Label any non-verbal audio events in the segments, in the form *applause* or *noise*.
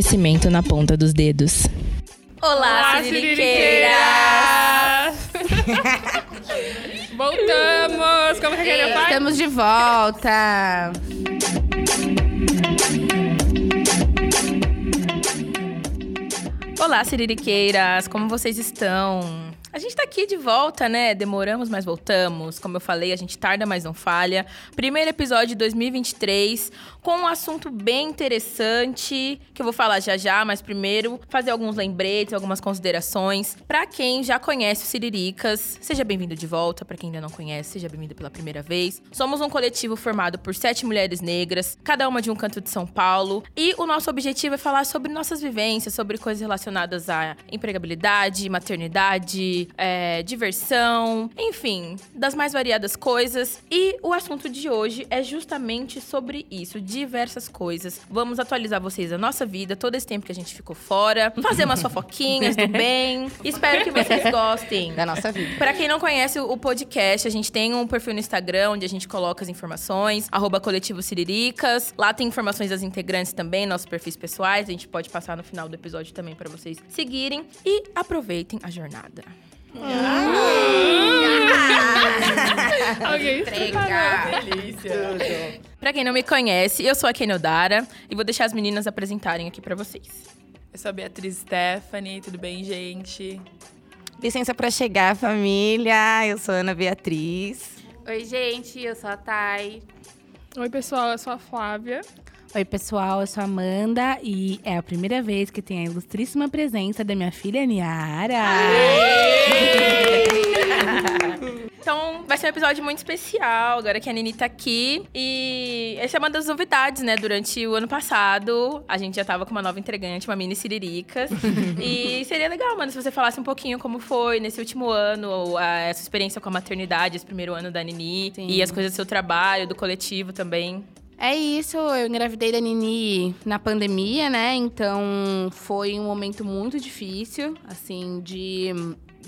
Conhecimento na ponta dos dedos. Olá, Olá, Siririqueiras! *laughs* Voltamos! Como que a Karen faz? Estamos de volta! Olá, Siririqueiras! Como vocês estão? Gente tá aqui de volta, né? Demoramos, mas voltamos. Como eu falei, a gente tarda, mas não falha. Primeiro episódio de 2023, com um assunto bem interessante, que eu vou falar já já, mas primeiro fazer alguns lembretes, algumas considerações. Pra quem já conhece o Siriricas, seja bem-vindo de volta. Pra quem ainda não conhece, seja bem-vindo pela primeira vez. Somos um coletivo formado por sete mulheres negras, cada uma de um canto de São Paulo. E o nosso objetivo é falar sobre nossas vivências, sobre coisas relacionadas à empregabilidade, maternidade, é, diversão, enfim, das mais variadas coisas. E o assunto de hoje é justamente sobre isso, diversas coisas. Vamos atualizar vocês da nossa vida, todo esse tempo que a gente ficou fora, fazer umas *laughs* fofoquinhas do bem. Espero que vocês *laughs* gostem. da nossa vida. Pra quem não conhece o podcast, a gente tem um perfil no Instagram onde a gente coloca as informações, arroba coletivo Siriricas. Lá tem informações das integrantes também, nossos perfis pessoais. A gente pode passar no final do episódio também pra vocês seguirem. E aproveitem a jornada. Alguém Entrega. Delícia. Pra quem não me conhece, eu sou a Kenodara e vou deixar as meninas apresentarem aqui pra vocês. Eu sou a Beatriz Stephanie, tudo bem, gente? Licença pra chegar, família. Eu sou Ana Beatriz. Oi, gente, eu sou a Thay. Oi, pessoal, eu sou a Flávia. Oi, pessoal, eu sou a Amanda e é a primeira vez que tem a ilustríssima presença da minha filha Niara. Então, vai ser um episódio muito especial, agora que a Nini tá aqui. E essa é uma das novidades, né? Durante o ano passado, a gente já tava com uma nova entregante, uma mini Siriricas. *laughs* e seria legal, mano, se você falasse um pouquinho como foi nesse último ano, a, essa experiência com a maternidade, esse primeiro ano da Nini. Sim. E as coisas do seu trabalho, do coletivo também. É isso, eu engravidei da Nini na pandemia, né? Então foi um momento muito difícil, assim, de.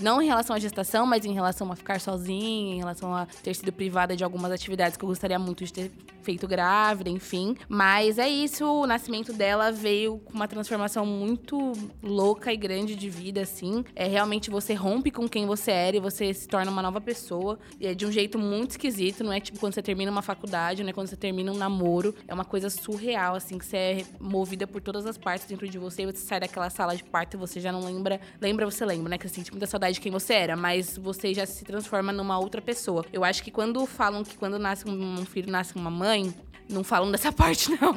Não em relação à gestação, mas em relação a ficar sozinha, em relação a ter sido privada de algumas atividades que eu gostaria muito de ter feito grávida, enfim. Mas é isso, o nascimento dela veio com uma transformação muito louca e grande de vida, assim. É realmente você rompe com quem você era e você se torna uma nova pessoa. E é de um jeito muito esquisito, não é tipo quando você termina uma faculdade, né? Quando você termina um namoro. É uma coisa surreal, assim, que você é movida por todas as partes dentro de você você sai daquela sala de parto e você já não lembra. Lembra, você lembra, né? Que você sente muita saudade de quem você era, mas você já se transforma numa outra pessoa. Eu acho que quando falam que quando nasce um filho, nasce uma mãe, não falam dessa *laughs* parte, não.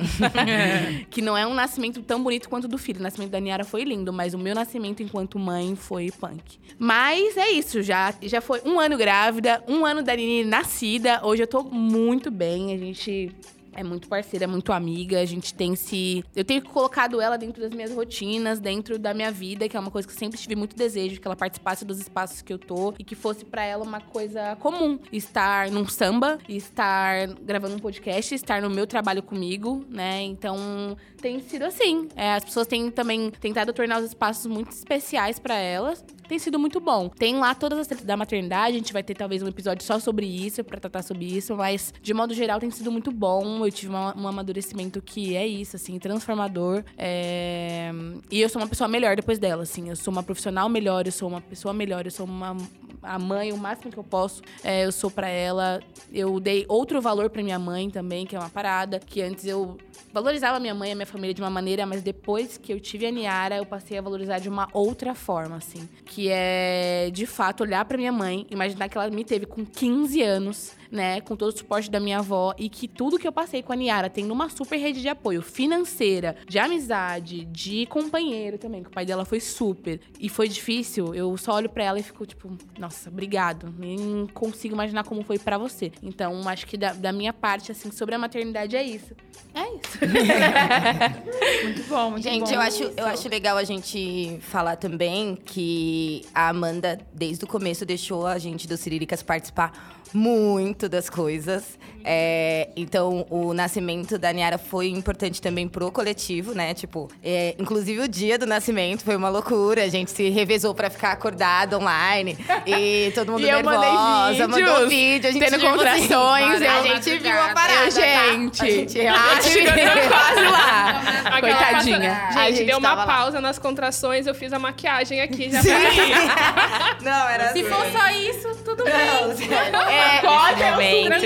*laughs* que não é um nascimento tão bonito quanto o do filho. O nascimento da Niara foi lindo, mas o meu nascimento enquanto mãe foi punk. Mas é isso, já, já foi um ano grávida, um ano da Nini nascida. Hoje eu tô muito bem, a gente é muito parceira, é muito amiga. A gente tem se. Eu tenho colocado ela dentro das minhas rotinas, dentro da minha vida, que é uma coisa que eu sempre tive muito desejo, que ela participasse dos espaços que eu tô e que fosse pra ela uma coisa comum. Estar num samba, estar gravando um podcast, estar no meu trabalho comigo, né? Então tem sido assim. É, as pessoas têm também tentado tornar os espaços muito especiais pra elas. Tem sido muito bom. Tem lá todas as tretas da maternidade, a gente vai ter talvez um episódio só sobre isso, pra tratar sobre isso, mas de modo geral tem sido muito bom. Eu tive uma- um amadurecimento que é isso, assim, transformador. É, E eu sou uma pessoa melhor depois dela, assim. Eu sou uma profissional melhor, eu sou uma pessoa melhor, eu sou uma a mãe o máximo que eu posso. É, eu sou pra ela. Eu dei outro valor pra minha mãe também, que é uma parada. Que antes eu valorizava minha mãe e a minha família de uma maneira, mas depois que eu tive a Niara, eu passei a valorizar de uma outra forma, assim. Que é, de fato, olhar pra minha mãe, imaginar que ela me teve com 15 anos, né? Com todo o suporte da minha avó. E que tudo que eu passei com a Niara, tendo uma super rede de apoio financeira, de amizade, de companheiro também, que o pai dela foi super. E foi difícil, eu só olho pra ela e fico tipo, nossa, obrigado. Nem consigo imaginar como foi pra você. Então, acho que da, da minha parte, assim, sobre a maternidade é isso. É isso. *laughs* Muito bom, muito Gente, bom. eu acho, eu acho legal a gente falar também que a Amanda, desde o começo, deixou a gente do Siriricas participar muito das coisas. É, então, o nascimento da Niara foi importante também pro coletivo, né? Tipo, é, inclusive o dia do nascimento foi uma loucura. A gente se revezou pra ficar acordado online. aí, *laughs* todo mundo E eu nervosa, mandou vídeos, vídeo, a gente tendo viu, assim, contrações, a gente viu a parada, Eu, tá? gente, A gente acho que eu tô quase lá. Aquela Coitadinha. passa- A Gente, gente deu uma tava lá. pausa nas contrações, eu fiz a maquiagem aqui já Sim. pra ir. *laughs* Não, era Se assim. for só isso, tudo bem. É, Pode, momento.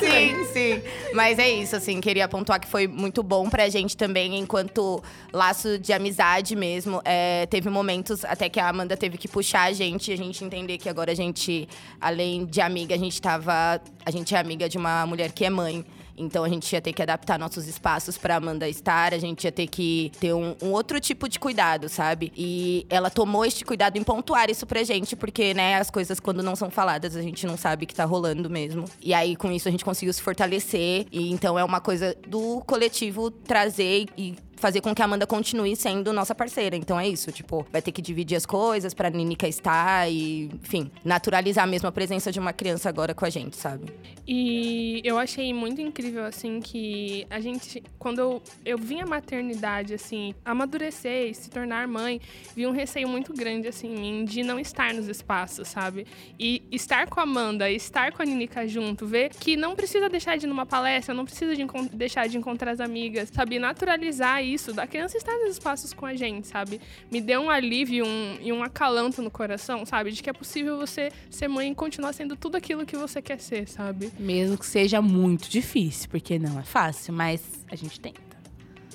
Sim, sim. Mas é isso, assim, queria pontuar que foi muito bom pra gente também, enquanto laço de amizade mesmo. É, teve momentos até que a Amanda teve que puxar a gente, e a gente entender que agora a gente, além de amiga, a gente tava. A gente é amiga de uma mulher que é mãe. Então a gente ia ter que adaptar nossos espaços pra Amanda estar, a gente ia ter que ter um, um outro tipo de cuidado, sabe? E ela tomou este cuidado em pontuar isso pra gente, porque, né, as coisas quando não são faladas, a gente não sabe que tá rolando mesmo. E aí, com isso, a gente conseguiu se fortalecer. E então é uma coisa do coletivo trazer e fazer com que a Amanda continue sendo nossa parceira. Então é isso, tipo, vai ter que dividir as coisas pra Nínica estar e, enfim, naturalizar mesmo a presença de uma criança agora com a gente, sabe? E eu achei muito incrível, assim, que a gente, quando eu, eu vim a maternidade, assim, amadurecer e se tornar mãe, vi um receio muito grande, assim, em mim de não estar nos espaços, sabe? E estar com a Amanda, estar com a Ninica junto, ver que não precisa deixar de ir numa palestra, não precisa de deixar de encontrar as amigas, sabe? Naturalizar isso, da criança estar nos espaços com a gente, sabe? Me deu um alívio um- e um acalanto no coração, sabe? De que é possível você ser mãe e continuar sendo tudo aquilo que você quer ser, sabe? Mesmo que seja muito difícil, porque não é fácil, mas a gente tenta.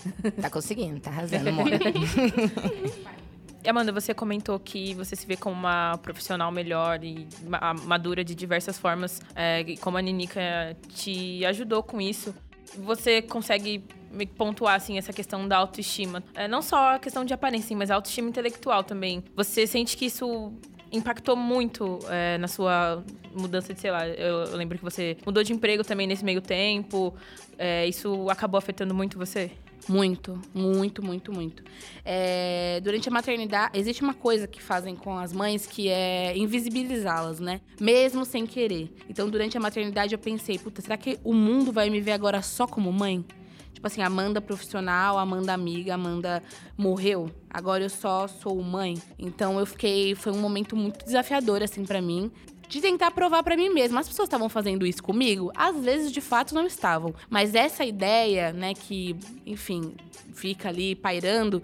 *laughs* Tá conseguindo, tá arrasando, amor. E, *laughs* Amanda, você comentou que você se vê como uma profissional melhor e ma- madura de diversas formas, é, e como a Ninica te ajudou com isso. Você consegue pontuar, assim, essa questão da autoestima? É, não só a questão de aparência, mas a autoestima intelectual também. Você sente que isso impactou muito é, na sua mudança de, sei lá, eu, eu lembro que você mudou de emprego também nesse meio tempo. É, isso acabou afetando muito você? Muito, muito, muito, muito. É, durante a maternidade, existe uma coisa que fazem com as mães que é invisibilizá-las, né? Mesmo sem querer. Então, durante a maternidade, eu pensei, puta, será que o mundo vai me ver agora só como mãe? Tipo assim, Amanda profissional, Amanda amiga, Amanda morreu. Agora eu só sou mãe. Então eu fiquei. Foi um momento muito desafiador, assim, pra mim. De tentar provar pra mim mesma. As pessoas estavam fazendo isso comigo? Às vezes, de fato, não estavam. Mas essa ideia, né, que, enfim, fica ali pairando.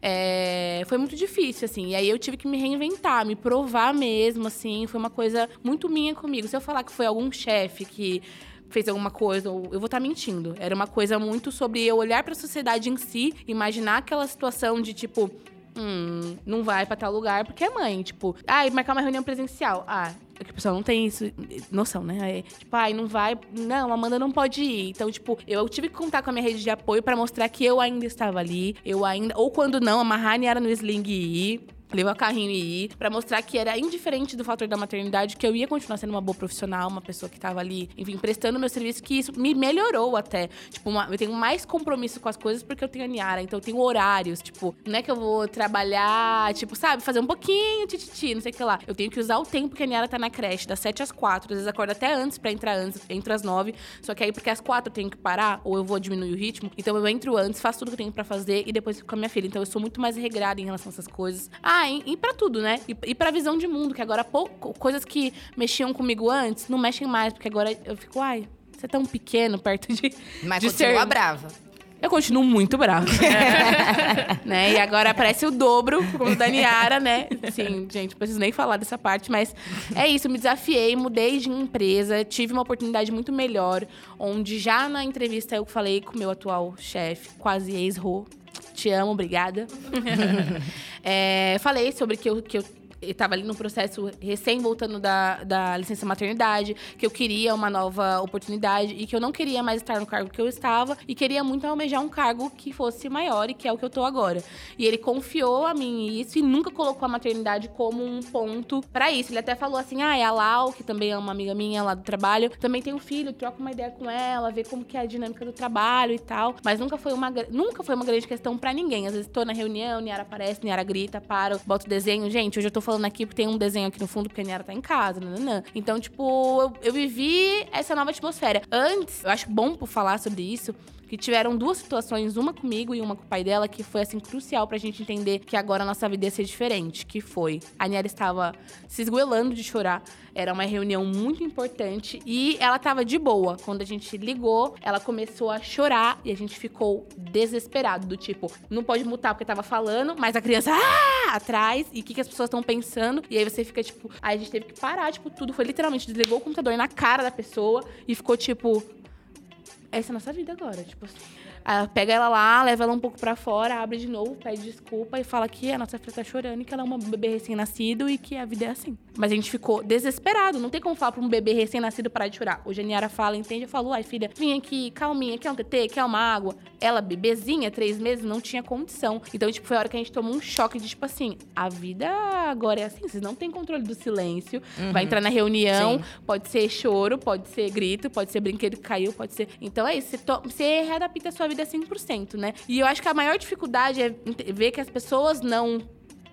é, foi muito difícil, assim. E aí eu tive que me reinventar, me provar mesmo, assim. Foi uma coisa muito minha comigo. Se eu falar que foi algum chefe que fez alguma coisa, eu vou estar mentindo. Era uma coisa muito sobre eu olhar para a sociedade em si, imaginar aquela situação de tipo, hum, não vai para tal lugar porque é mãe, tipo, ai, marcar uma reunião presencial. Ah, que o pessoal não tem isso, noção, né? É, tipo, ai, não vai. Não, Amanda não pode ir. Então, tipo, eu tive que contar com a minha rede de apoio para mostrar que eu ainda estava ali. Eu ainda. Ou quando não, amarrar a Niara no sling e ir levar carrinho e ir, pra mostrar que era indiferente do fator da maternidade, que eu ia continuar sendo uma boa profissional, uma pessoa que tava ali, enfim, prestando meu serviço, que isso me melhorou até. Tipo, uma- eu tenho mais compromisso com as coisas porque eu tenho a Niara, então eu tenho horários, tipo, não é que eu vou trabalhar, tipo, sabe, fazer um pouquinho, tititi, não sei o que lá. Eu tenho que usar o tempo que a Niara tá na creche, das 7 às 4, às vezes acordo até antes pra entrar antes, entro às 9, só que aí porque às 4 eu tenho que parar, ou eu vou diminuir o ritmo, então eu entro antes, faço tudo que eu tenho pra fazer e depois fico com a minha filha. Então eu sou muito mais regrada em relação a essas coisas. Ah, e, e pra tudo, né? E, e pra visão de mundo, que agora pouco, coisas que mexiam comigo antes, não mexem mais, porque agora eu fico, ai, você é tão pequeno perto de. Mas de continua ser- brava. Eu continuo muito brava. *laughs* né? E agora aparece o dobro, como o da Niara, né? Assim, gente, não preciso nem falar dessa parte, mas é isso, me desafiei, mudei de empresa, tive uma oportunidade muito melhor, onde já na entrevista eu falei com o meu atual chefe, quase ex-ro, te amo, obrigada. *laughs* É, falei sobre que eu, que eu estava ali no processo recém voltando da, da licença maternidade, que eu queria uma nova oportunidade e que eu não queria mais estar no cargo que eu estava e queria muito almejar um cargo que fosse maior e que é o que eu tô agora. E ele confiou a mim isso e nunca colocou a maternidade como um ponto pra isso. Ele até falou assim: "Ah, é a Lau, que também é uma amiga minha lá do trabalho, também tem um filho, troca uma ideia com ela, vê como que é a dinâmica do trabalho e tal". Mas nunca foi uma nunca foi uma grande questão pra ninguém. Às vezes tô na reunião, Niara aparece, Niara grita, paro, boto desenho. Gente, hoje eu tô falando aqui porque tem um desenho aqui no fundo porque a Niara tá em casa, nananã. Então, tipo, eu, eu vivi essa nova atmosfera. Antes, eu acho bom por falar sobre isso, que tiveram duas situações, uma comigo e uma com o pai dela, que foi assim crucial pra gente entender que agora a nossa vida ia ser diferente, que foi a Niara estava se esgoelando de chorar. Era uma reunião muito importante e ela tava de boa. Quando a gente ligou, ela começou a chorar e a gente ficou desesperado, do tipo, não pode mutar porque tava falando, mas a criança ah! atrás e o que, que as pessoas estão pensando. E aí você fica tipo, aí a gente teve que parar, tipo, tudo foi literalmente desligou o computador na cara da pessoa e ficou tipo, essa é a nossa vida agora, tipo assim. Pega ela lá, leva ela um pouco pra fora, abre de novo, pede desculpa e fala que a nossa filha tá chorando e que ela é uma bebê recém-nascido e que a vida é assim. Mas a gente ficou desesperado. Não tem como falar pra um bebê recém-nascido parar de chorar. Hoje a Niara fala, entende? Eu falo, ai filha, vem aqui, calminha, quer um TT, quer uma água? Ela, bebezinha, três meses, não tinha condição. Então, tipo, foi a hora que a gente tomou um choque de, tipo assim, a vida agora é assim, vocês não têm controle do silêncio. Vai entrar na reunião, pode ser choro, pode ser grito, pode ser brinquedo que caiu, pode ser. Então é isso, você, to... você readapta a sua vida 100%, né? E eu acho que a maior dificuldade é ver que as pessoas não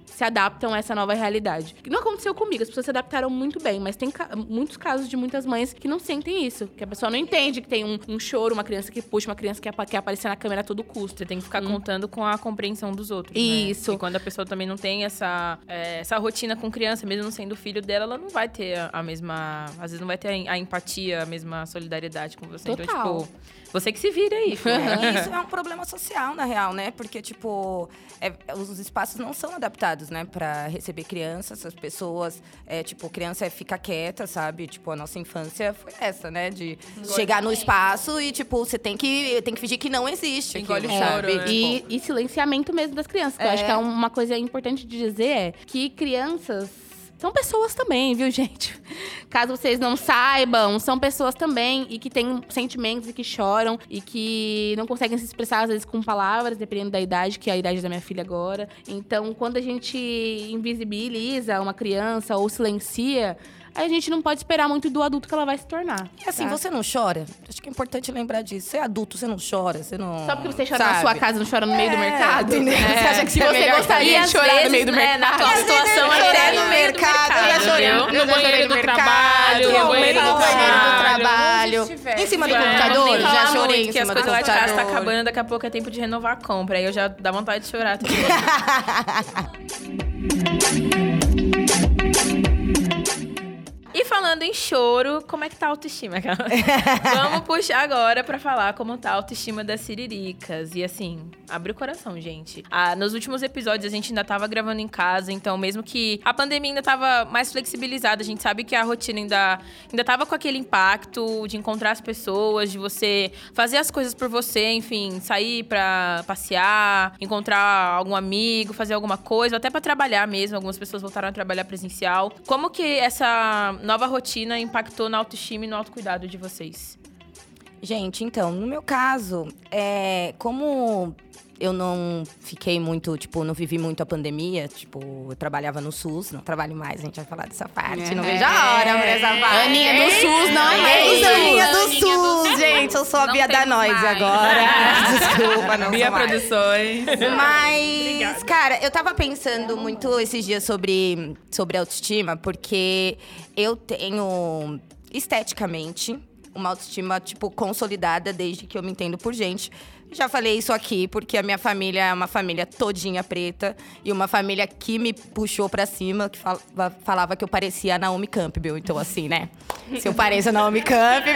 se adaptam a essa nova realidade. Que Não aconteceu comigo, as pessoas se adaptaram muito bem, mas tem ca- muitos casos de muitas mães que não sentem isso. Que a pessoa não entende que tem um, um choro, uma criança que puxa, uma criança que apa- quer aparecer na câmera a todo custo. Você tem que ficar contando com a compreensão dos outros. né? Isso. E quando a pessoa também não tem essa, é, essa rotina com criança, mesmo não sendo filho dela, ela não vai ter a- a mesma. Às vezes não vai ter a, a empatia, a mesma solidariedade com você. Total. Então, tipo, você que se vira aí. E isso *laughs* é um problema social, na real, né? Porque, tipo, é- os espaços não são adaptados, né? Pra receber crianças, as pessoas... É, tipo, criança é fica quieta, sabe? Tipo, a nossa infância foi essa, né? De chegar no espaço e, tipo, você tem que, tem que fingir que não existe Engole aquilo, o sabe? choro, né? E, e silenciamento mesmo das crianças. que Eu É. acho que é uma coisa importante de dizer é que crianças são pessoas também, viu, *laughs* gente? Caso vocês não saibam, são pessoas também e que têm sentimentos e que choram e que não conseguem se expressar, às vezes, com palavras, dependendo da idade, que é a idade da minha filha agora. Então, quando a gente invisibiliza uma criança ou silencia, a gente não pode esperar muito do adulto que ela vai se tornar. E assim, tá? você não chora? Acho que é importante lembrar disso. Você é adulto, você não chora, você não... Só porque você chora na sabe? sua casa, não chora no meio do É, mercado? entendeu? Você acha que se é você gostaria de chorar no vezes, meio do né, mercado. na tua situação, eu é chorei no no meio do mercado, eu eu No banheiro do trabalho, no no banheiro do trabalho. Em cima do computador, já chorei que as do coisas lá de casa tá computador. acabando, daqui a pouco é tempo de renovar a compra. Aí eu já dá vontade de chorar. *laughs* E falando em choro, como é que tá a autoestima, cara? *laughs* Vamos puxar agora pra falar como tá a autoestima das siriricas. E assim, abre o coração, gente. Ah, nos últimos episódios a gente ainda tava gravando em casa, então mesmo que a pandemia ainda tava mais flexibilizada, a gente sabe que a rotina ainda, ainda tava com aquele impacto de encontrar as pessoas, de você fazer as coisas por você, enfim, sair pra passear, encontrar algum amigo, fazer alguma coisa, até pra trabalhar mesmo. Algumas pessoas voltaram a trabalhar presencial. Como que essa nova rotina impactou na autoestima e no autocuidado de vocês? Gente, então, no meu caso, é, como eu não fiquei muito, tipo, não vivi muito a pandemia, tipo, eu trabalhava no SUS, não trabalho mais, a gente vai falar dessa parte, não vejo a hora pra essa parte. Aninha do SUS, não é Aninha do SUS. Gente, eu sou a Não Bia da Noise agora. *laughs* Desculpa, não Bia. Produções. Mas, cara, eu tava pensando muito esses dias sobre, sobre autoestima, porque eu tenho esteticamente uma autoestima, tipo, consolidada desde que eu me entendo por gente. Já falei isso aqui, porque a minha família é uma família todinha preta e uma família que me puxou pra cima, que fal- falava que eu parecia a Naomi Campbell. Então, assim, né? Se eu pareço a Naomi Campbell.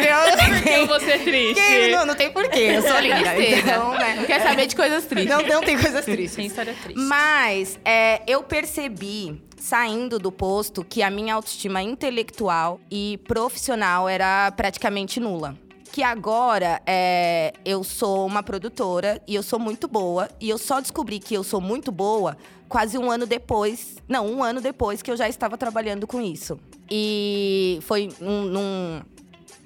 *laughs* Eu vou ser triste. que- não, não tem porquê, eu sou linda. Então, né? Não quer saber de coisas tristes. Não, não tem coisas tristes. Sem história triste. Mas é, eu percebi, saindo do posto, que a minha autoestima intelectual e profissional era praticamente nula. Que agora é, eu sou uma produtora e eu sou muito boa. E eu só descobri que eu sou muito boa quase um ano depois. Não, um ano depois que eu já estava trabalhando com isso. E foi num- num,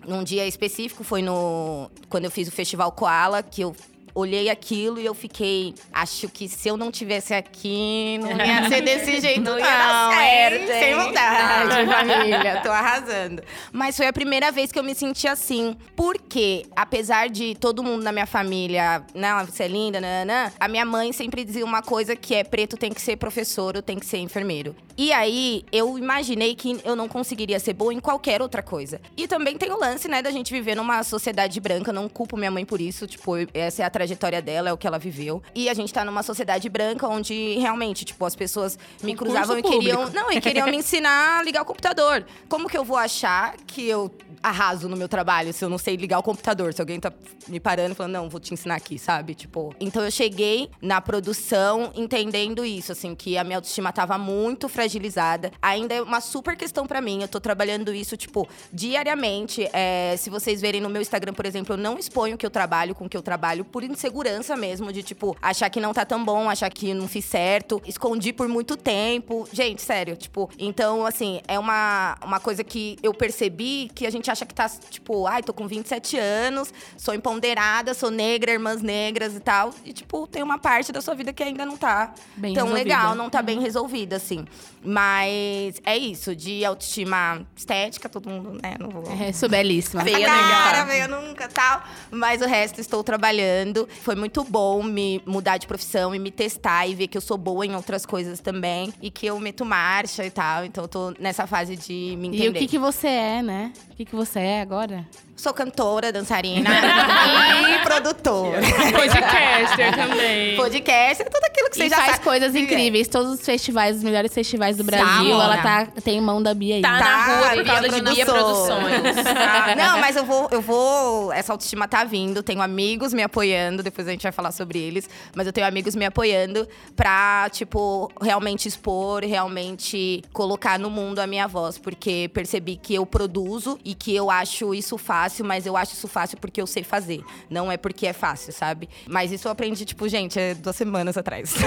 num dia específico, foi no quando eu fiz o Festival Koala, que eu olhei aquilo e eu fiquei, acho que se eu não tivesse aqui, não ia *laughs* ser desse jeito não. Não ia dar certo? Sem vontade, família, tô arrasando. Mas foi a primeira vez que eu me senti assim. Porque, apesar de todo mundo na minha família, não, você é linda, nanã, a minha mãe sempre dizia uma coisa que é preto tem que ser professor ou tem que ser enfermeiro. E aí, eu imaginei que eu não conseguiria ser boa em qualquer outra coisa. E também tem o lance, né, da gente viver numa sociedade branca, não culpo minha mãe por isso, tipo, essa é a trajetória dela, é o que ela viveu. E a gente tá numa sociedade branca onde realmente, tipo, as pessoas me Concurso cruzavam e queriam, público. não, e queriam me ensinar a ligar o computador. Como que eu vou achar que eu arraso no meu trabalho se eu não sei ligar o computador? Se alguém tá me parando e falando, não, vou te ensinar aqui, sabe? Tipo, então eu cheguei na produção entendendo isso, assim, que a minha autoestima tava muito fragilizada. Ainda é uma super questão pra mim. Eu tô trabalhando isso, tipo, diariamente. É, se vocês verem no meu Instagram, por exemplo, eu não exponho o que eu trabalho com que eu trabalho por insegurança mesmo, de tipo, achar que não tá tão bom, achar que não fiz certo. Escondi por muito tempo. Gente, sério, tipo, então, assim, é uma, uma coisa que eu percebi que a gente acha que tá, tipo, ai, tô com 27 anos, sou empoderada, sou negra, irmãs negras e tal. E, tipo, tem uma parte da sua vida que ainda não tá Bem tão resolvida. legal, não tá bem resolvida, assim. Mas é isso, de autoestima estética, todo mundo, né? Não vou. É, sou belíssima. Feia Cara, nunca. veio nunca, tal. Mas o resto estou trabalhando. Foi muito bom me mudar de profissão e me testar e ver que eu sou boa em outras coisas também. E que eu meto marcha e tal. Então eu tô nessa fase de me entender. E o que, que você é, né? O que, que você é agora? Sou cantora, dançarina *laughs* e produtora. *laughs* Podcaster também. Podcast, tudo aquilo que você e já faz sabe. coisas incríveis. Todos os festivais, os melhores festivais do Brasil. Mona. ela tá, tem mão da Bia aí. Tá na rua por Bia causa de Bia Produções. Ah, *laughs* Não, mas eu vou, eu vou. Essa autoestima tá vindo. Tenho amigos me apoiando. Depois a gente vai falar sobre eles. Mas eu tenho amigos me apoiando pra, tipo, realmente expor, realmente colocar no mundo a minha voz. Porque percebi que eu produzo e que eu acho isso fácil, mas eu acho isso fácil porque eu sei fazer. Não é porque é fácil, sabe? Mas isso eu aprendi, tipo, gente, é duas semanas atrás. *laughs*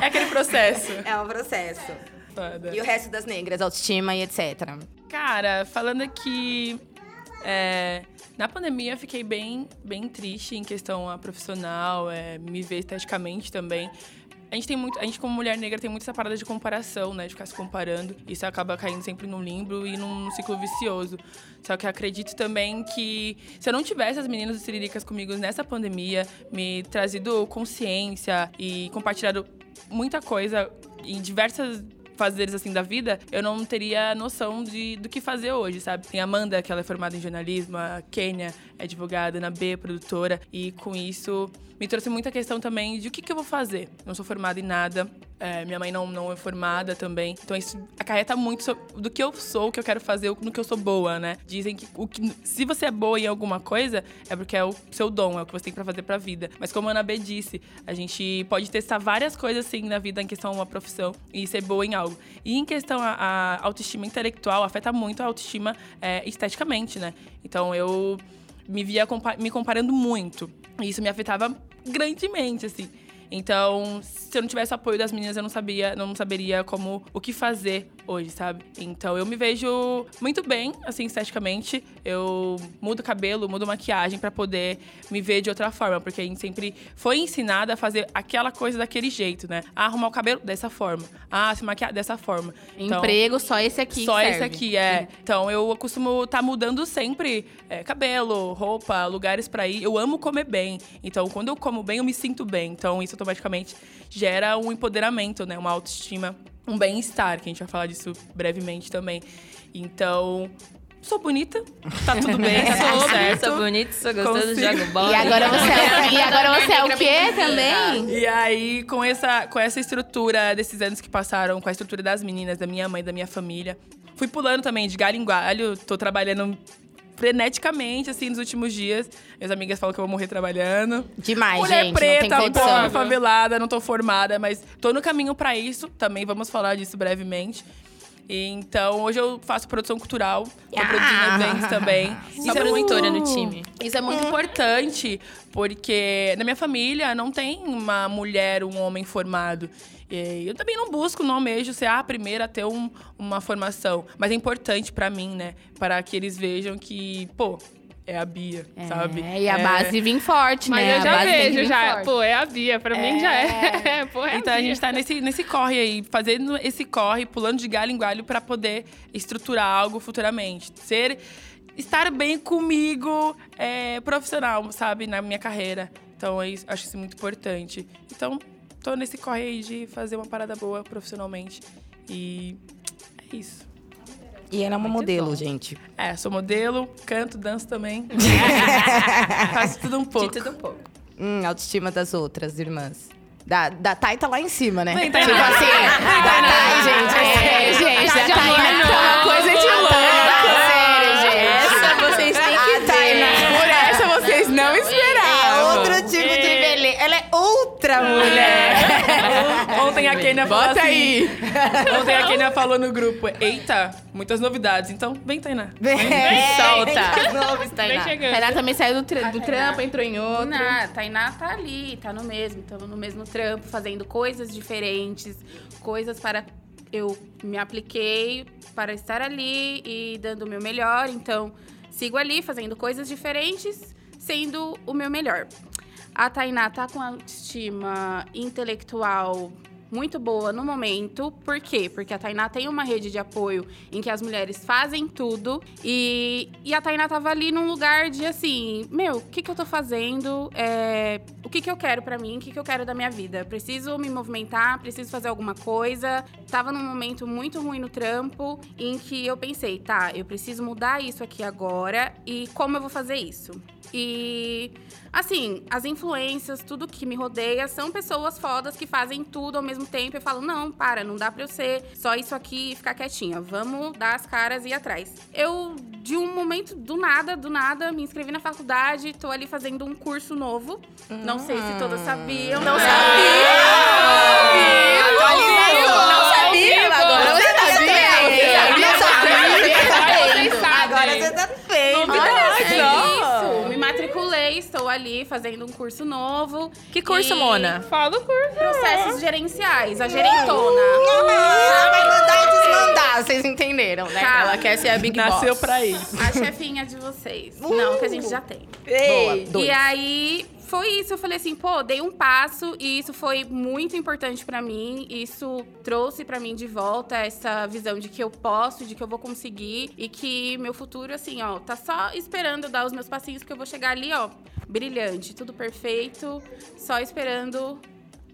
É aquele processo. é um processo. Foda. E o resto das negras, autoestima e etc. Cara, falando aqui. é, na pandemia eu fiquei bem, bem triste em questão a profissional, é, me ver esteticamente também. A gente tem muito, a gente como mulher negra tem muito essa parada de comparação, né, de ficar se comparando. Isso acaba caindo sempre no limbo e num ciclo vicioso. Só que acredito também que se eu não tivesse as meninas do Siriricas comigo nessa pandemia, me trazido consciência e compartilhado muita coisa em diversas fazeres assim da vida, eu não teria noção de, do que fazer hoje, sabe? Tem a Amanda, que ela é formada em jornalismo, a Kênia é advogada, na B, produtora, e com isso me trouxe muita questão também de o que, que eu vou fazer. Não sou formada em nada, é, minha mãe não, não é formada também, então isso acarreta muito do que eu sou, o que eu quero fazer, no que eu sou boa, né? Dizem que, o que se você é boa em alguma coisa, é porque é o seu dom, é o que você tem pra fazer pra vida. Mas como a Ana B disse, a gente pode testar várias coisas assim na vida em questão a uma profissão e ser boa em algo. E em questão a, a autoestima intelectual, afeta muito a autoestima é, esteticamente, né? Então eu me via compa- me comparando muito. E isso me afetava grandemente, assim. Então, se eu não tivesse o apoio das meninas, eu não sabia, não saberia como o que fazer hoje, sabe? Então, eu me vejo muito bem, assim, esteticamente. Eu mudo cabelo, mudo maquiagem pra poder me ver de outra forma, porque a gente sempre foi ensinada a fazer aquela coisa daquele jeito, né? Ah, arrumar o cabelo dessa forma. Ah, se maquiar dessa forma. Então, Emprego, só esse aqui. só esse aqui, é. Então eu costumo estar mudando sempre é, cabelo, roupa, lugares pra ir. Eu amo comer bem. Então quando eu como bem, eu me sinto bem. Então isso automaticamente gera um empoderamento, né? Uma autoestima, um bem-estar, que a gente vai falar disso brevemente também. Então. Sou bonita, tá tudo bem, tá tudo *laughs* Sou, certo. sou bonito, sou gostoso, Consigo. jogo bola. E agora você é, *laughs* e agora você é o quê também? E aí, com essa, com essa estrutura desses anos que passaram, com a estrutura das meninas, da minha mãe, da minha família, fui pulando também de galho em galho, tô trabalhando freneticamente, assim, nos últimos dias. Minhas amigas falam que eu vou morrer trabalhando. Demais, Mulher gente. preta, não tem pobre, favelada, não tô formada, mas tô no caminho pra isso. Também vamos falar disso brevemente. E, Então, hoje eu faço produção cultural, tô Ah. produzindo eventos também. Só produtora no time. Isso é muito importante, porque na minha família não tem uma mulher, um homem formado. E eu também não busco, não almejo ser a primeira a ter um- uma formação. Mas é importante pra mim, né? Para que eles vejam que, pô, é a Bia, sabe? É, e a base vem forte, Mas né? eu A já vejo, já. forte. Pô, é a Bia. Pra mim já é. *laughs* Pô, é Então a Bia. gente tá nesse, nesse corre aí, fazendo esse corre, pulando de galho em galho pra poder estruturar algo futuramente. Ser. Estar bem comigo é, profissional, sabe? Na minha carreira. Então, é acho isso muito importante. Então, tô nesse corre aí de fazer uma parada boa profissionalmente. E é isso. E ela é uma modelo, gente. É, sou modelo, canto, danço também. *laughs* Faço tudo um pouco. De tudo um pouco. Hum, autoestima das outras irmãs. Da, da Thay tá lá em cima, né? Vem, Thay. tipo assim, da Thay, gente. É, gente, Tá a de Thay é uma coisa de louco. Sério, gente. Essa vocês têm que ver. por essa vocês não É esperavam. outro tipo de beleza. Ela é outra mulher. Ontem a Kenia falou Bota assim. aí. *laughs* Ontem a Kenia falou no grupo: Eita, muitas novidades. Então, vem, Tainá. solta. Vem chegando. Tainá também saiu do, tra- do trampo, entrou em outro. Tainá, Tainá tá ali, tá no mesmo, estamos no mesmo trampo, fazendo coisas diferentes, coisas para. Eu me apliquei para estar ali e dando o meu melhor, então sigo ali fazendo coisas diferentes, sendo o meu melhor. A Tainá tá com a autoestima intelectual muito boa no momento. Por quê? Porque a Tainá tem uma rede de apoio em que as mulheres fazem tudo. E, e a Tainá tava ali num lugar de assim: meu, o que, que eu tô fazendo? É, o que, que eu quero pra mim? O que, que eu quero da minha vida? Preciso me movimentar, preciso fazer alguma coisa. Tava num momento muito ruim no trampo em que eu pensei: tá, eu preciso mudar isso aqui agora. E como eu vou fazer isso? E assim, as influências, tudo que me rodeia são pessoas fodas que fazem tudo ao mesmo tempo. Eu falo, não, para, não dá pra eu ser só isso aqui e ficar quietinha. Vamos dar as caras e ir atrás. Eu, de um momento, do nada, do nada, me inscrevi na faculdade, tô ali fazendo um curso novo. Não sei se todas sabiam. Não Não sabia, agora você tá vendo. Agora você tá vendo. É isso. Me estou ali fazendo um curso novo. Que curso, E Mona? Fala o curso. Processos gerenciais, a gerentona. Ah, vai mandar e desmandar, vocês entenderam, né? Tá. Ela quer ser a Big Nasceu Boss. pra isso. A chefinha de vocês. Não, que a gente já tem. Boa, dois. E aí, foi isso. Eu falei assim, pô, dei um passo e isso foi muito importante pra mim. Isso trouxe pra mim de volta essa visão de que eu posso, de que eu vou conseguir e que meu futuro, assim, ó, tá só esperando dar os meus passinhos, porque eu vou chegar ali, ó, brilhante, tudo perfeito, só esperando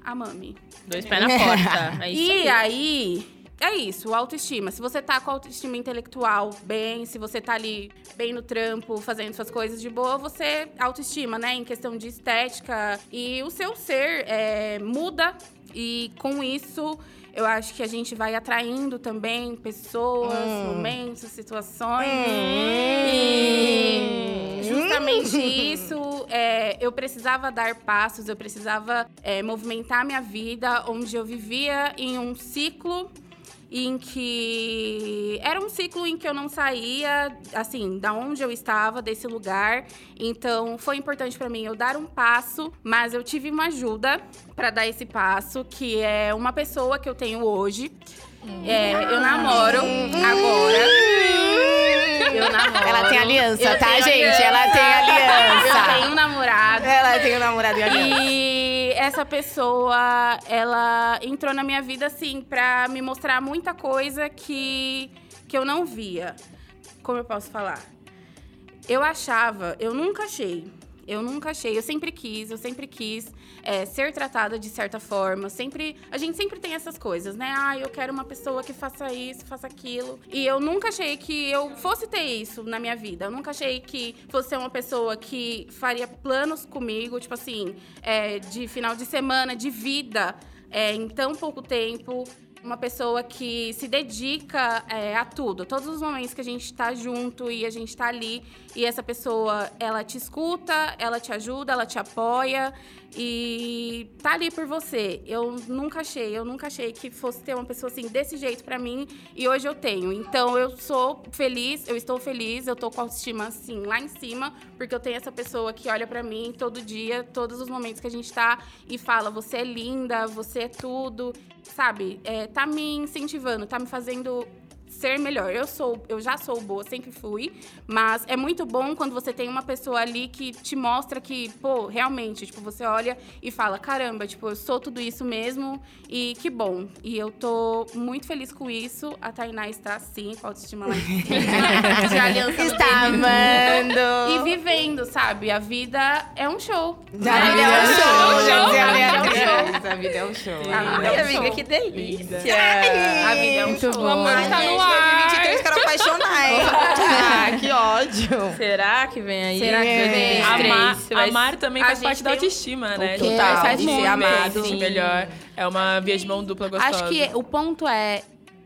a mami. Dois pés na porta. É *laughs* isso E aí. É isso, autoestima. Se você tá com autoestima intelectual bem, se você tá ali bem no trampo, fazendo suas coisas de boa, você autoestima, né? Em questão de estética. E o seu ser é, muda. E com isso, eu acho que a gente vai atraindo também pessoas, momentos, situações. E justamente isso, é, eu precisava dar passos, eu precisava é, movimentar minha vida, onde eu vivia em um ciclo em que era um ciclo em que eu não saía, assim, da onde eu estava, desse lugar. Então, foi importante para mim eu dar um passo, mas eu tive uma ajuda para dar esse passo, que é uma pessoa que eu tenho hoje. É, eu namoro agora. Eu namoro. Ela tem aliança, Eu tá, gente? aliança. Ela tem aliança. Eu tenho um namorado. Ela tem um namorado e aliança. E essa pessoa, ela entrou na minha vida, assim, pra me mostrar muita coisa que, que eu não via. Como eu posso falar? Eu achava, eu nunca achei. Eu nunca achei, eu sempre quis, eu sempre quis é, ser tratada de certa forma. Sempre, a gente sempre tem essas coisas, né? Ah, eu quero uma pessoa que faça isso, faça aquilo. E eu nunca achei que eu fosse ter isso na minha vida. Eu nunca achei que fosse ser uma pessoa que faria planos comigo, tipo assim, é, de final de semana, de vida, é, em tão pouco tempo. Uma pessoa que se dedica é, a tudo. Todos os momentos que a gente tá junto e a gente tá ali. E essa pessoa, ela te escuta, ela te ajuda, ela te apoia. E tá ali por você. Eu nunca achei, eu nunca achei que fosse ter uma pessoa assim, desse jeito pra mim. E hoje eu tenho. Então eu sou feliz, eu estou feliz, eu tô com a autoestima assim, lá em cima. Porque eu tenho essa pessoa que olha pra mim todo dia, todos os momentos que a gente tá. E fala, você é linda, você é tudo sabe, é, tá me incentivando, tá me fazendo ser melhor. Eu sou, eu já sou boa, sempre fui, mas é muito bom quando você tem uma pessoa ali que te mostra que, pô, realmente, tipo, você olha e fala, caramba, tipo, eu sou tudo isso mesmo e que bom. E eu tô muito feliz com isso. A Tainá está sim, com a autoestima lá em cima, *laughs* de aliança Está amando. E vivendo, sabe? A vida é um show. A vida é um show, gente. A vida é um show. show. A vida é um show. Vida Ai, é amiga, que delícia. A vida é um Muito show. O amor está no. 2023 quero apaixonar, hein? Ah, que ódio. Será que vem aí? Será que vem? Amar, vai- amar também faz parte da tem um- autoestima, né? Total. Faz Faz muito. ser amado, melhor. É uma via de mão dupla gostosa. Acho que o ponto é.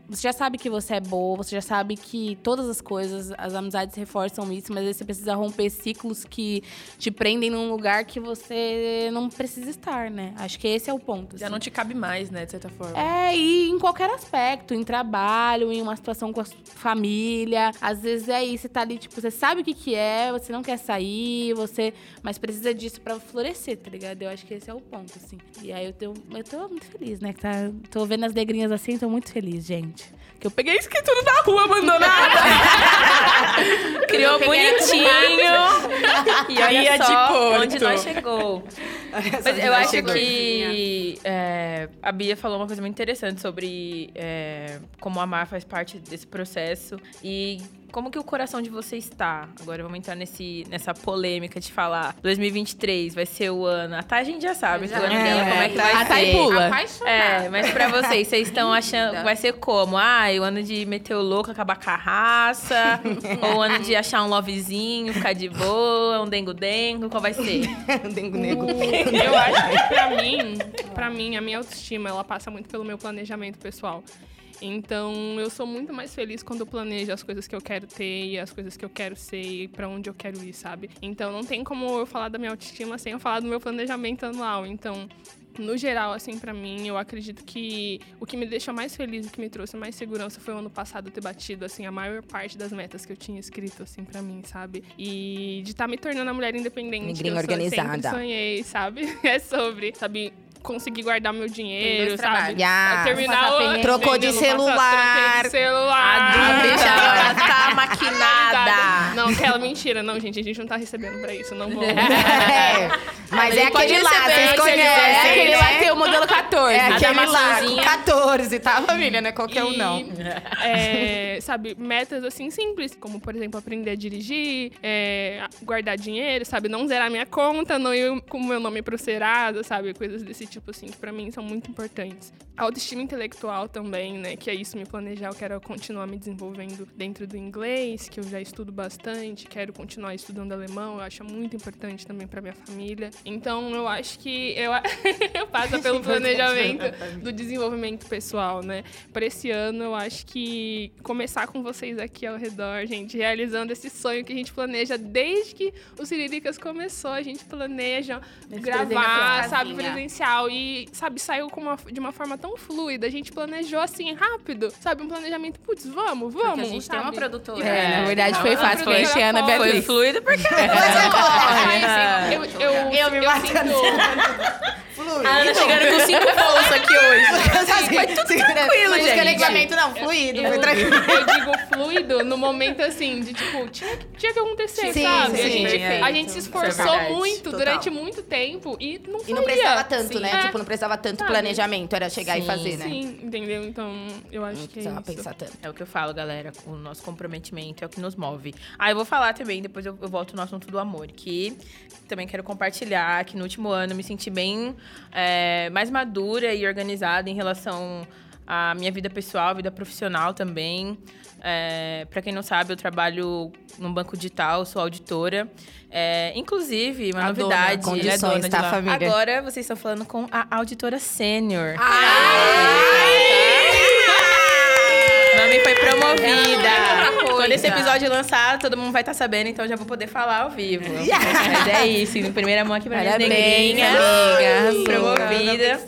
Você já sabe que você é boa, você já sabe que todas as coisas, as amizades reforçam isso, mas aí você precisa romper ciclos que te prendem num lugar que você não precisa estar, né? Acho que esse é o ponto. Já assim. não te cabe mais, né, de certa forma. É, e em qualquer aspecto, em trabalho, em uma situação com a família. Às vezes é isso, você tá ali, tipo, você sabe o que que é, você não quer sair, você. Mas precisa disso pra florescer, tá ligado? Eu acho que esse é o ponto, assim. E aí eu tô, eu tô muito feliz, né? Tá, tô vendo as negrinhas assim, tô muito feliz, gente. Que eu peguei isso tudo na rua abandonada. *laughs* Criou bonitinho. *laughs* e Guia de só Porto. onde nós chegou. Mas eu acho que é, a Bia falou uma coisa muito interessante sobre é, como amar faz parte desse processo e como que o coração de você está. Agora vamos entrar nesse, nessa polêmica de falar 2023 vai ser o ano. Até a gente já sabe que o ano dela como é que vai a ser. Thay pula. Apaixonada. É, mas pra vocês, vocês estão achando. Vai ser como? Ah, o ano de meter o louco, acabar com a raça? *laughs* ou o ano de achar um lovezinho, ficar de boa, um dengo-dengo? Qual vai ser? *laughs* Dengo nego. Eu acho que pra mim, pra mim, a minha autoestima, ela passa muito pelo meu planejamento pessoal. Então, eu sou muito mais feliz quando eu planejo as coisas que eu quero ter e as coisas que eu quero ser e pra onde eu quero ir, sabe? Então, não tem como eu falar da minha autoestima sem eu falar do meu planejamento anual. Então, no geral, assim, pra mim, eu acredito que o que me deixa mais feliz, o que me trouxe mais segurança foi o ano passado ter batido, assim, a maior parte das metas que eu tinha escrito, assim, pra mim, sabe? E de estar me tornando a mulher independente eu sou- organizada. sempre sonhei, sabe? *laughs* É sobre, sabe, conseguir guardar meu dinheiro, sabe? Yes. Terminar o. Trocou de celular. troquei de celular. A bicha agora tá maquinada. *laughs* Não, aquela mentira. Não, gente, a gente não tá recebendo pra isso. Não vou. *laughs* É, mas é aquele lá, vocês conhecem, É aquele né? lá que tem o modelo 14. É A aquele lá, com maçãzinha. 14, tá, família? Não é qualquer um, não. é, sabe, metas assim simples, como por exemplo aprender a dirigir, é, guardar dinheiro, sabe, não zerar minha conta, não ir com o meu nome pro Serasa, sabe, coisas desse tipo assim que pra mim são muito importantes. A autoestima intelectual também, né, que é isso me planejar, eu quero continuar me desenvolvendo dentro do inglês, que eu já estudo bastante, quero continuar estudando alemão, eu acho muito importante também pra minha família. Então eu acho que eu, *laughs* eu passo pelo planejamento do desenvolvimento pessoal, né? Para esse ano, eu acho que começar com vocês aqui ao redor, gente, realizando esse sonho que a gente planeja desde que o Siriricas começou. A gente planeja gravar, presencial. sabe, Casinha. Presencial. E, sabe, saiu com uma- de uma forma tão fluida. A gente planejou assim, rápido, sabe? Um planejamento, putz, vamos, vamos. Porque a gente tem uma sabe? produtora. É, na verdade foi Não, fácil, foi não, a Ana não, Foi Beatriz. fluido porque *laughs* Mas, eu, eu, *laughs* Eu me eu sinto- *laughs* Flui. a Ana chegando com cinco bolsos aqui hoje. *laughs* Foi tudo tranquilo, gente. Desconectamento não, fluido, foi Eu, tranquilo. *laughs* eu digo fluido no momento assim, de tipo, tinha, que- tinha que acontecer, Sim, sabe? sim, a, gente, é. a gente se é esforçou verdade. muito Total. durante muito tempo e não E não precisava tanto, Sim. né? É, Tipo, não precisava tanto Sabe? planejamento, era chegar e fazer, né? Sim, entendeu? Então, eu acho Não que é precisava isso. pensar tanto. É o que eu falo, galera. O nosso comprometimento é o que nos move. Ah, eu vou falar também, depois eu, eu volto no assunto do amor, que também quero compartilhar que no último ano eu me senti bem é, mais madura e organizada em relação à minha vida pessoal, vida profissional também. É, para quem não sabe, eu trabalho num banco digital, sou auditora. É, inclusive, uma A novidade. dona, Condições, Ele é dona tá, família? Agora vocês estão falando com a auditora sênior. Mami foi promovida. Quando esse episódio lançar, todo mundo vai estar sabendo, então já vou poder falar ao vivo. *laughs* Mas é isso, em primeira mão aqui pra minhas Parabéns, negrinhas. amiga. Promovida.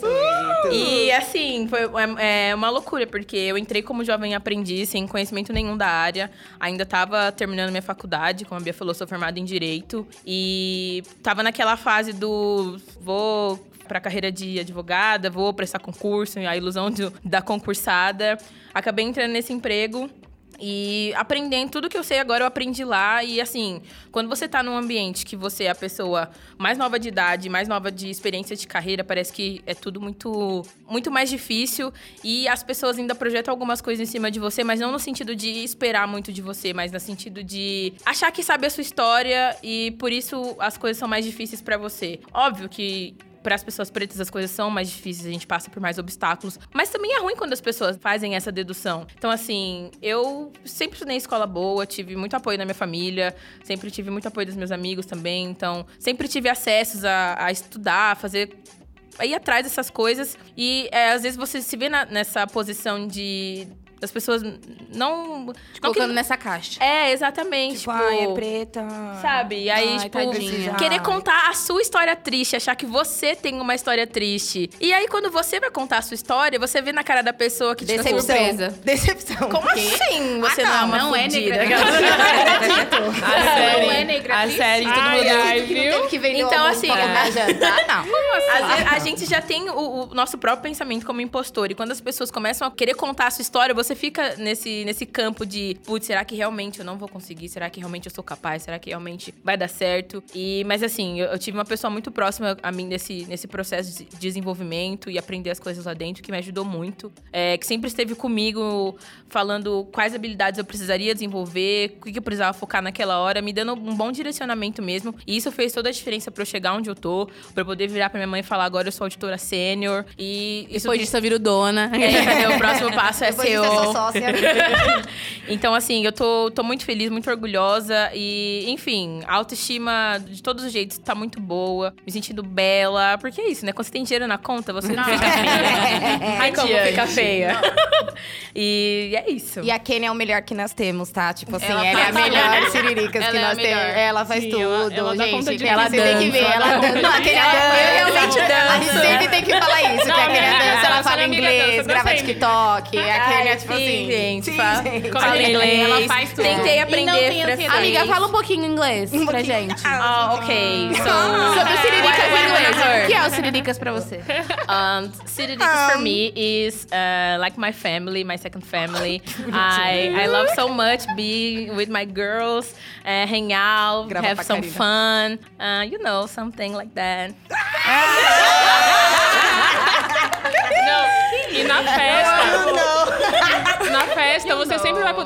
E assim, foi é, é uma loucura, porque eu entrei como jovem aprendiz, sem conhecimento nenhum da área. Ainda tava terminando minha faculdade, como a Bia falou, sou formada em Direito. E tava naquela fase do vou pra carreira de advogada, vou prestar concurso, a ilusão de- da concursada. Acabei entrando nesse emprego E aprendendo tudo que eu sei agora, eu aprendi lá. E assim, quando você tá num ambiente que você é a pessoa mais nova de idade, mais nova de experiência de carreira, parece que é tudo muito, muito mais difícil. E as pessoas ainda projetam algumas coisas em cima de você, mas não no sentido de esperar muito de você, mas no sentido de achar que sabe a sua história e por isso as coisas são mais difíceis para você. Óbvio que para as pessoas pretas as coisas são mais difíceis, a gente passa por mais obstáculos. Mas também é ruim quando as pessoas fazem essa dedução. Então, assim, eu sempre estudei escola boa, tive muito apoio na minha família, sempre tive muito apoio dos meus amigos também. Então, sempre tive acessos a, a estudar, a fazer ir atrás dessas coisas. E é, às vezes você se vê na, nessa posição de as pessoas não. Te colocando nessa caixa. É, exatamente. Tipo, ai, é preta. Sabe? E aí, Ai, tipo, tadinha. querer contar a sua história triste, achar que você tem uma história triste. E aí, quando você vai contar a sua história, você vê na cara da pessoa que, tipo, Decepção. surpresa. Decepção. como assim você não, é uma não é fudida? negra. A *laughs* série, Não é negra a série, todo Ai, mundo... ai, Que não viu? que Então, o assim, pra é. jantar, não. A gente já tem o, o nosso próprio pensamento como impostor. E quando as pessoas começam a querer contar a sua história, você fica nesse, nesse campo de, putz, será que realmente eu não vou conseguir? Será que realmente eu sou capaz? Será que realmente vai dar certo? E, mas assim, eu, eu tive uma pessoa muito próxima a mim nesse, nesse processo de desenvolvimento e aprender as coisas lá dentro, que me ajudou muito. É, que sempre esteve comigo falando quais habilidades eu precisaria desenvolver, o que eu precisava focar naquela hora, me dando um bom direcionamento mesmo. E isso fez toda a diferença pra eu chegar onde eu tô, pra eu poder virar pra minha mãe e falar agora eu sou auditora sênior. E isso Depois disso eu viro dona. é, o próximo passo é ser disso, eu sou o... sócia. *laughs* Então, assim, eu tô, tô muito feliz, muito orgulhosa. E, enfim, a autoestima de todos os jeitos tá muito boa. Me sentindo bela. Porque é isso, né? Quando você tem dinheiro na conta, você não, fica feia. *laughs* Ai, como fica feia. *laughs* e é isso. E a Kenny é o melhor que nós temos, tá? Tipo assim, Ela ela, é a faz melhor Ela que é a nós temos. melhor. Ela faz Sim, tudo, ela- ela dá gente. conta de ela tem que ver. Ela Ela dá dança. Não, a Kenny dança. Eu realmente A gente sempre tem que falar isso. que a Não, Kenny minha amiga dança, ela dança, fala amiga inglês, dança, grava. TikTok. A Kenny é tipo sim, assim. gente. sim, Fala, gente. fala Ela inglês. faz tudo. Tentei aprender francês. Amiga, fala um pouquinho inglês pra gente. Ah, ok. So, Sobre o Siriricas What- what em inglês. O que é o Siriricas pra você? *laughs* Um, Siriricas for me is uh, like my family, my second family. *laughs* I, I love so much being with my girls, uh, hang out, Grava have some Karina. fun, uh, you know, something like that. Não, e na festa. Na festa,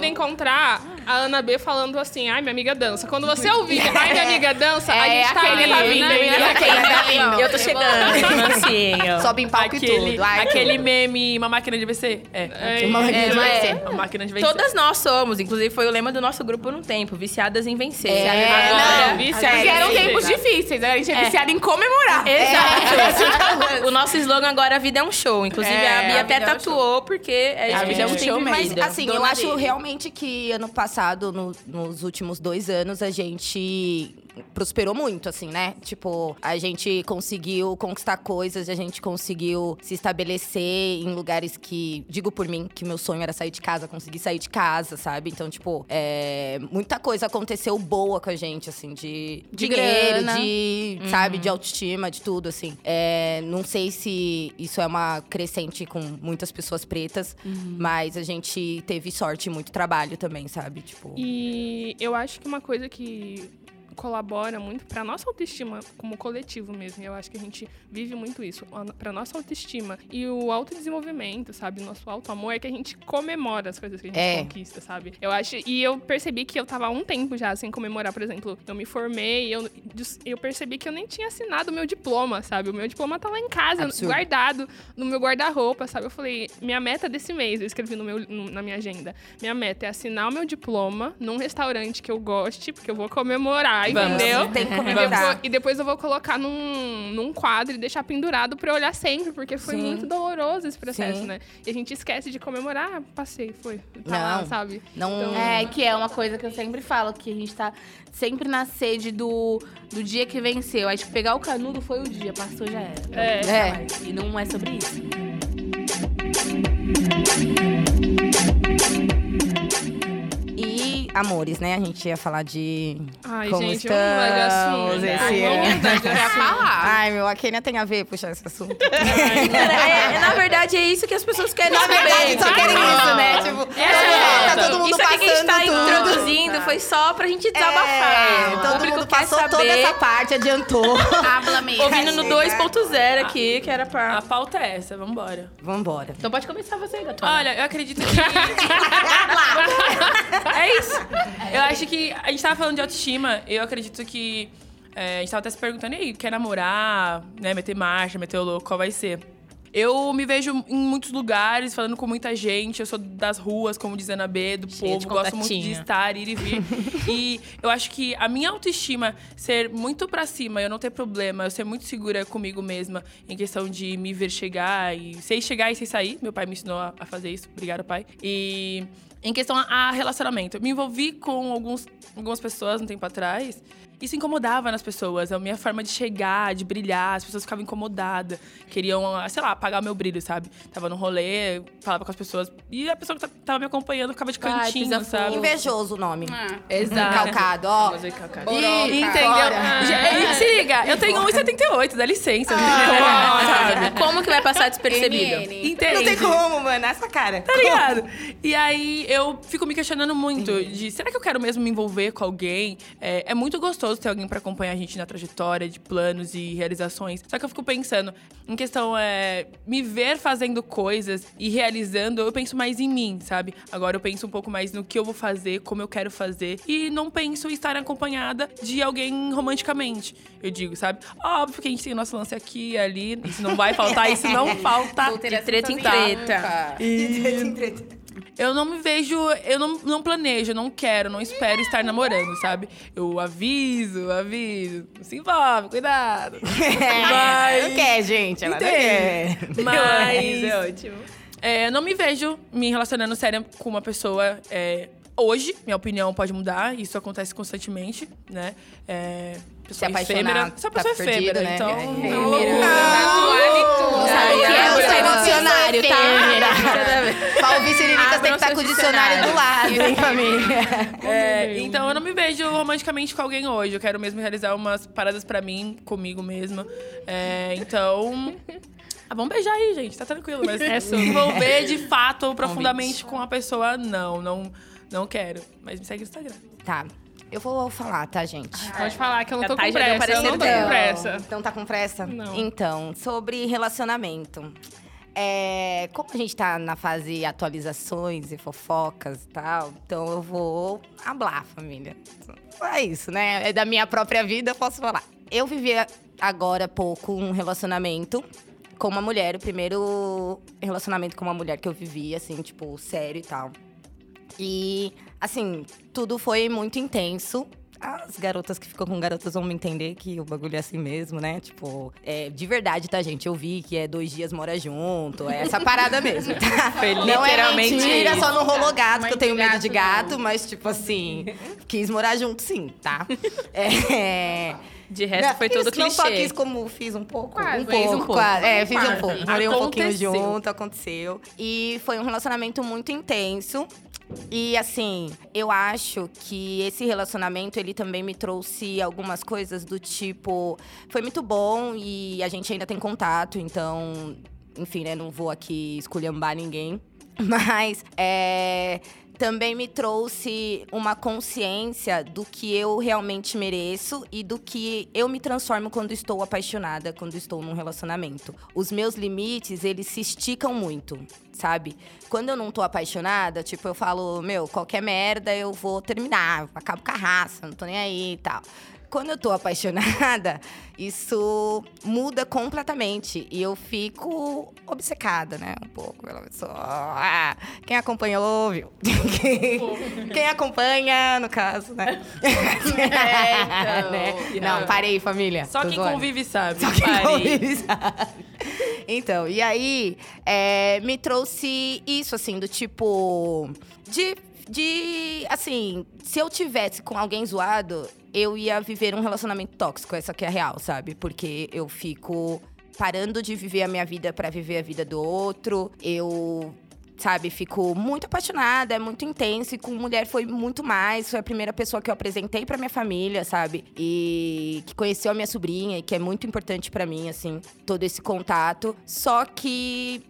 poder encontrar a Ana B falando assim, ai, minha amiga dança. Quando você ouvir, ai, minha amiga dança, a É, gente tá aquele ali, tá vindo, né? Eu tô chegando, *laughs* mansinho. Sobe em palco e Aquele, tudo. Ai, aquele meme, uma máquina de vencer? É. É, Uma máquina de É, vencer. Uma máquina de vencer. Todas nós somos, inclusive foi o lema do nosso grupo por um tempo, viciadas em vencer. É, Agora, não, viciada Porque eram em tempos difíceis, a gente é viciada em comemorar. Exato. *laughs* o nosso slogan agora, a vida é um show. Inclusive, É, a Bia até é tatuou, porque é A vida é um show mesmo. Mas assim, eu acho realmente que ano passado, no- nos últimos dois anos, a gente prosperou muito, assim, né? Tipo, a gente conseguiu conquistar coisas, a gente conseguiu se estabelecer em lugares que, digo por mim, que meu sonho era sair de casa, conseguir sair de casa, sabe? Então, tipo, é, muita coisa aconteceu boa com a gente, assim, de, De dinheiro, grana. de, sabe, de autoestima, de tudo, assim. É, não sei se isso é uma crescente com muitas pessoas pretas, mas a gente teve sorte e muito trabalho também, sabe? Tipo. E eu acho que uma coisa que colabora muito pra nossa autoestima como coletivo mesmo. Eu acho que a gente vive muito isso, a- pra nossa autoestima e o autodesenvolvimento, sabe? Nosso auto-amor é que a gente comemora as coisas que a gente É. conquista, sabe? Eu acho e eu percebi que eu tava há um tempo já sem comemorar, por exemplo, eu me formei, eu eu percebi que eu nem tinha assinado o meu diploma, sabe? O meu diploma tá lá em casa, Absurdo. guardado no meu guarda-roupa, sabe? Eu falei, minha meta desse mês, eu escrevi no meu, no- na minha agenda. Minha meta é assinar o meu diploma num restaurante que eu goste, porque eu vou comemorar, Vamos. entendeu? Tem que E depois, e depois eu vou colocar num, num quadro e deixar pendurado pra eu olhar sempre, porque foi Sim. muito doloroso esse processo, Sim. né? E a gente esquece de comemorar, ah, passei, foi. Tá Não. lá, sabe? Não. Então, É, que é uma coisa que eu sempre falo, que a gente tá sempre na sede do, do dia que venceu. Acho que pegar o canudo foi o dia, passou já era. É. É. E não é sobre isso. E amores, né? A gente ia falar de Ai, como gente, estamos de assunto. esse Ai, ano. *laughs* Ai, meu, a Kenia tem a ver puxar esse assunto. *laughs* Cara, é- na verdade, é isso que as pessoas querem Na saber. verdade, só querem isso, né? Tipo, Essa tá é todo mundo Isso aqui que a gente tá passando tudo. introduzindo foi só pra gente desabafar. É, o todo público mundo passou saber. toda essa parte, adiantou. Habla mesmo. Ouvindo no 2.0 aqui, que era pra... A pauta é essa, vambora. Vambora. Então pode começar você, Gatona. Olha, eu acredito que. *laughs* é Eu acho que a gente tava falando de autoestima. Eu acredito que. é, a gente tava até se perguntando, aí, quer namorar, né? Meter marcha, meter o louco, qual vai ser? Eu me vejo em muitos lugares, falando com muita gente. Eu sou das ruas, como diz a Ana B, do Cheia de povo. Gosto muito de estar, ir e vir. *laughs* e eu acho que a minha autoestima ser muito pra cima, eu não ter problema, eu ser muito segura comigo mesma em questão de me ver chegar e sei chegar e sei sair. Meu pai me ensinou a, a fazer isso. Obrigada, pai. E em questão a, relacionamento, eu me envolvi com alguns, algumas pessoas um tempo atrás. Isso incomodava nas pessoas, a minha forma de chegar, de brilhar, as pessoas ficavam incomodadas, queriam, sei lá, apagar o meu brilho, sabe? Tava no rolê, falava com as pessoas, e a pessoa que ta- tava me acompanhando ficava de Ai, cantinho, pisa sabe? Invejoso o nome. Ah, Exato. Calcado, ó. Ih, Entendeu? Gente, Se liga, eu tenho 1,78, dá licença. sabe? *laughs* Como que vai passar despercebido? Entende? Não tem como, mano. Essa cara. Tá ligado? E aí eu fico me questionando muito de será que eu quero mesmo me envolver com alguém? É, é muito gostoso ter alguém pra acompanhar a gente na trajetória de planos e realizações. Só que eu fico pensando, em questão é me ver fazendo coisas e realizando, eu penso mais em mim, sabe? Agora eu penso um pouco mais no que eu vou fazer, como eu quero fazer e não penso em estar acompanhada de alguém romanticamente. Eu digo, sabe? Óbvio que a gente tem o nosso lance aqui e ali, isso não vai faltar, isso não *laughs* falta. Vou ter De essa treta em treta. Eu não me vejo, eu não, não planejo, não quero, não espero estar namorando, sabe? Eu aviso, aviso. Se envolve, cuidado. Mas- *laughs* Não quer, gente. Ela não quer. Mas *laughs* é ótimo. é, eu não me vejo me relacionando sério com uma pessoa é, hoje. Minha opinião pode mudar, isso acontece constantemente, né? É, Se pessoa apaixonar, efêmera. Sou tá pessoa perdido, efêmera, né? então. É. é uma Efêmera. loucura. Não sabe o que é no ai. dicionário, tá? Pra ouvir Siriricas tem que estar com o dicionário do lado, hein, família? É, então eu não me vejo romanticamente com alguém hoje. Eu quero mesmo realizar umas paradas pra mim, comigo mesma. É, então. Ah, vamos beijar aí, gente. Tá tranquilo. Mas É se envolver de fato profundamente com a pessoa, não, não, não quero. Mas me segue no Instagram. Tá. Eu vou falar, tá, gente? Pode falar que eu não tô Thay com pressa. Eu não tô com pressa. Então tá com pressa? Não. Então, sobre relacionamento. É, como a gente tá na fase atualizações e fofocas e tal, então eu vou hablar, família. É isso, né? É da minha própria vida, eu posso falar. Eu vivi agora há pouco um relacionamento com uma mulher, o primeiro relacionamento com uma mulher que eu vivi, assim, tipo, sério e tal. E, assim, tudo foi muito intenso. As garotas que ficam com garotas vão me entender que o bagulho é assim mesmo, né? Tipo, é, de verdade, tá, gente? Eu vi que é dois dias mora junto, é essa parada mesmo, tá? *laughs* Foi não literalmente é mentira, só não rolou gato, Mãe que eu tenho medo de gato, mas, tipo assim, quis morar junto sim, tá? *laughs* É. De resto, foi tudo isso Não só clichê. quis como fiz um pouco. Quase, um pouco, um pouco. quase. É, fiz um Quase. pouco. Morei um pouquinho junto, aconteceu. E foi um relacionamento muito intenso. E assim, eu acho que esse relacionamento ele também me trouxe algumas coisas do tipo, foi muito bom e a gente ainda tem contato, então, enfim, né, não vou aqui esculhambar ninguém, *laughs* mas é também me trouxe uma consciência do que eu realmente mereço e do que eu me transformo quando estou apaixonada, quando estou num relacionamento. Os meus limites, eles se esticam muito, sabe? Quando eu não tô apaixonada, tipo, eu falo, meu, qualquer merda eu vou terminar, acabo com a raça, não tô nem aí e tal. Quando eu tô apaixonada, *laughs* isso muda completamente. E eu fico obcecada, né? Um pouco pela pessoa. Ah, Quem acompanhou, viu? *laughs* Quem acompanha, no caso, né? então. *laughs* Né? Não, parei, família. Só quem zoando. convive sabe. Só quem Parei. convive sabe. Então, e aí é, me trouxe isso, assim, do tipo. De. De. Assim, se eu tivesse com alguém zoado, eu ia viver um relacionamento tóxico. Essa que é a real, sabe? Porque eu fico parando de viver a minha vida pra viver a vida do outro. Eu sabe, fico muito apaixonada, é muito intenso. E com mulher foi muito mais. Foi a primeira pessoa que eu apresentei pra minha família, sabe? E que conheceu a minha sobrinha, e que é muito importante pra mim, assim, todo esse contato. Só que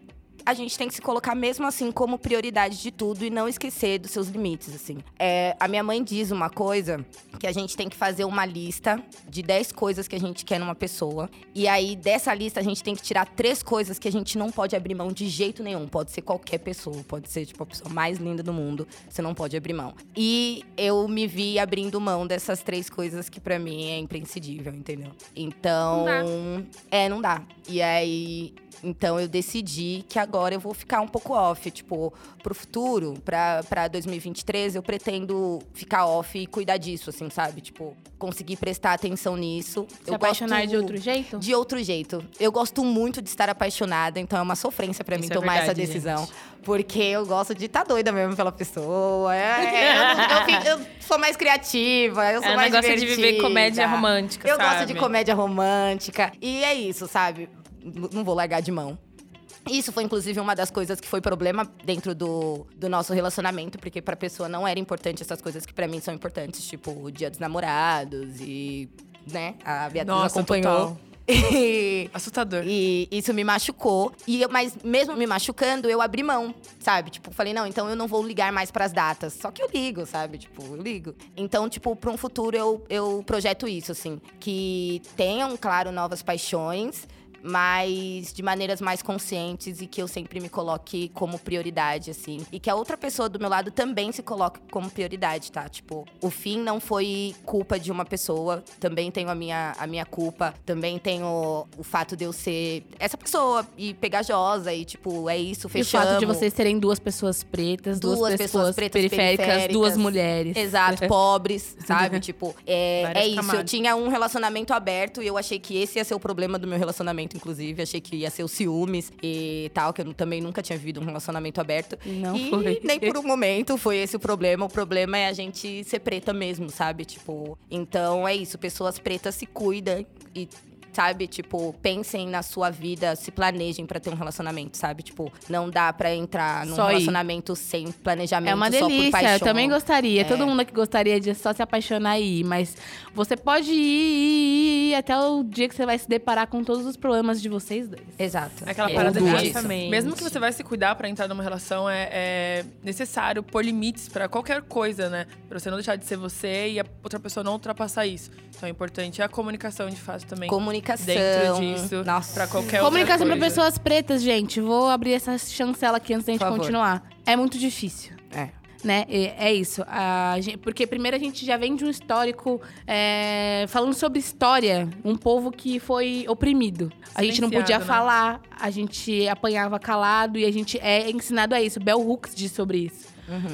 a gente tem que se colocar mesmo assim como prioridade de tudo e não esquecer dos seus limites, assim. É, a minha mãe diz uma coisa que a gente tem que fazer uma lista de 10 coisas que a gente quer numa pessoa. E aí, dessa lista, a gente tem que tirar três coisas que a gente não pode abrir mão de jeito nenhum. Pode ser qualquer pessoa, pode ser, tipo, a pessoa mais linda do mundo. Você não pode abrir mão. E eu me vi abrindo mão dessas três coisas que para mim é imprescindível, entendeu? Então. Não É, não dá. E aí. Então eu decidi que agora eu vou ficar um pouco off. Tipo, pro futuro, pra, pra 2023, eu pretendo ficar off e cuidar disso, assim, sabe? Tipo, conseguir prestar atenção nisso. Se eu apaixonar gosto- de outro jeito? de outro jeito. Eu gosto muito de estar apaixonada, então é uma sofrência pra mim Isso é tomar essa verdade, decisão. gente. Porque eu gosto de estar doida mesmo pela pessoa. É, *laughs* eu, não- eu eu sou mais criativa, eu sou Ela mais gosta de viver divertida. comédia romântica, Eu sabe? gosto de comédia romântica. E é isso, sabe? Não vou largar de mão. Isso foi, inclusive, uma das coisas que foi problema dentro do, do nosso relacionamento, porque pra pessoa não era importante essas coisas que pra mim são importantes, tipo o dia dos namorados e, né, a Beatriz Nossa, acompanhou. total. *laughs* E, Assustador. e isso me machucou. E eu- mas mesmo me machucando, eu abri mão, sabe? Tipo, falei, não, então eu não vou ligar mais pras datas. Só que eu ligo, sabe? Tipo, eu ligo. Então, tipo, pra um futuro eu, eu projeto isso, assim. Que tenham, claro, novas paixões. Mas de maneiras mais conscientes e que eu sempre me coloque como prioridade, assim. E que a outra pessoa do meu lado também se coloque como prioridade, tá? Tipo, o fim não foi culpa de uma pessoa. Também tenho a minha, a minha culpa. Também tenho o fato de eu ser essa pessoa e pegajosa e, tipo, é isso, E o fechamos. fato de vocês serem duas pessoas pretas, duas, Duas pessoas, pessoas pretas periféricas, periféricas. duas mulheres. Exato, *laughs* pobres, sabe? *laughs* tipo, é, Várias é isso. Eu camadas. tinha um relacionamento aberto e eu achei que esse ia ser o problema do meu relacionamento, inclusive. Achei que ia ser os ciúmes e tal, que eu também nunca tinha vivido um relacionamento aberto. Não e foi. nem por um momento foi esse o problema. O problema é a gente ser preta mesmo, sabe? Tipo, então é isso. Pessoas pretas se cuidam e. Sabe, tipo, pensem na sua vida, se planejem pra ter um relacionamento, sabe? Tipo, não dá pra entrar num Só ir. relacionamento sem planejamento, É uma só por delícia, paixão. eu também gostaria. É. Todo mundo que gostaria de só se apaixonar e ir, mas você pode ir, ir, ir até o dia que você vai se deparar com todos os problemas de vocês dois. Exato. Aquela É, parada de mesmo que você vai se cuidar pra entrar numa relação, é, é necessário pôr limites pra qualquer coisa, né? Pra você não deixar de ser você e a outra pessoa não ultrapassar isso. Então é importante a comunicação de fato também. Comunicação. Dentro disso, Nossa. pra qualquer Comunicação para pessoas pretas, gente. Vou abrir essa chancela aqui antes da gente continuar. É muito difícil. É. Né? É, isso. A gen- porque primeiro a gente já vem de um histórico é, falando sobre história, um povo que foi oprimido. A gente não podia né? falar, a gente apanhava calado e a gente é ensinado a isso. Bell Hooks diz sobre isso.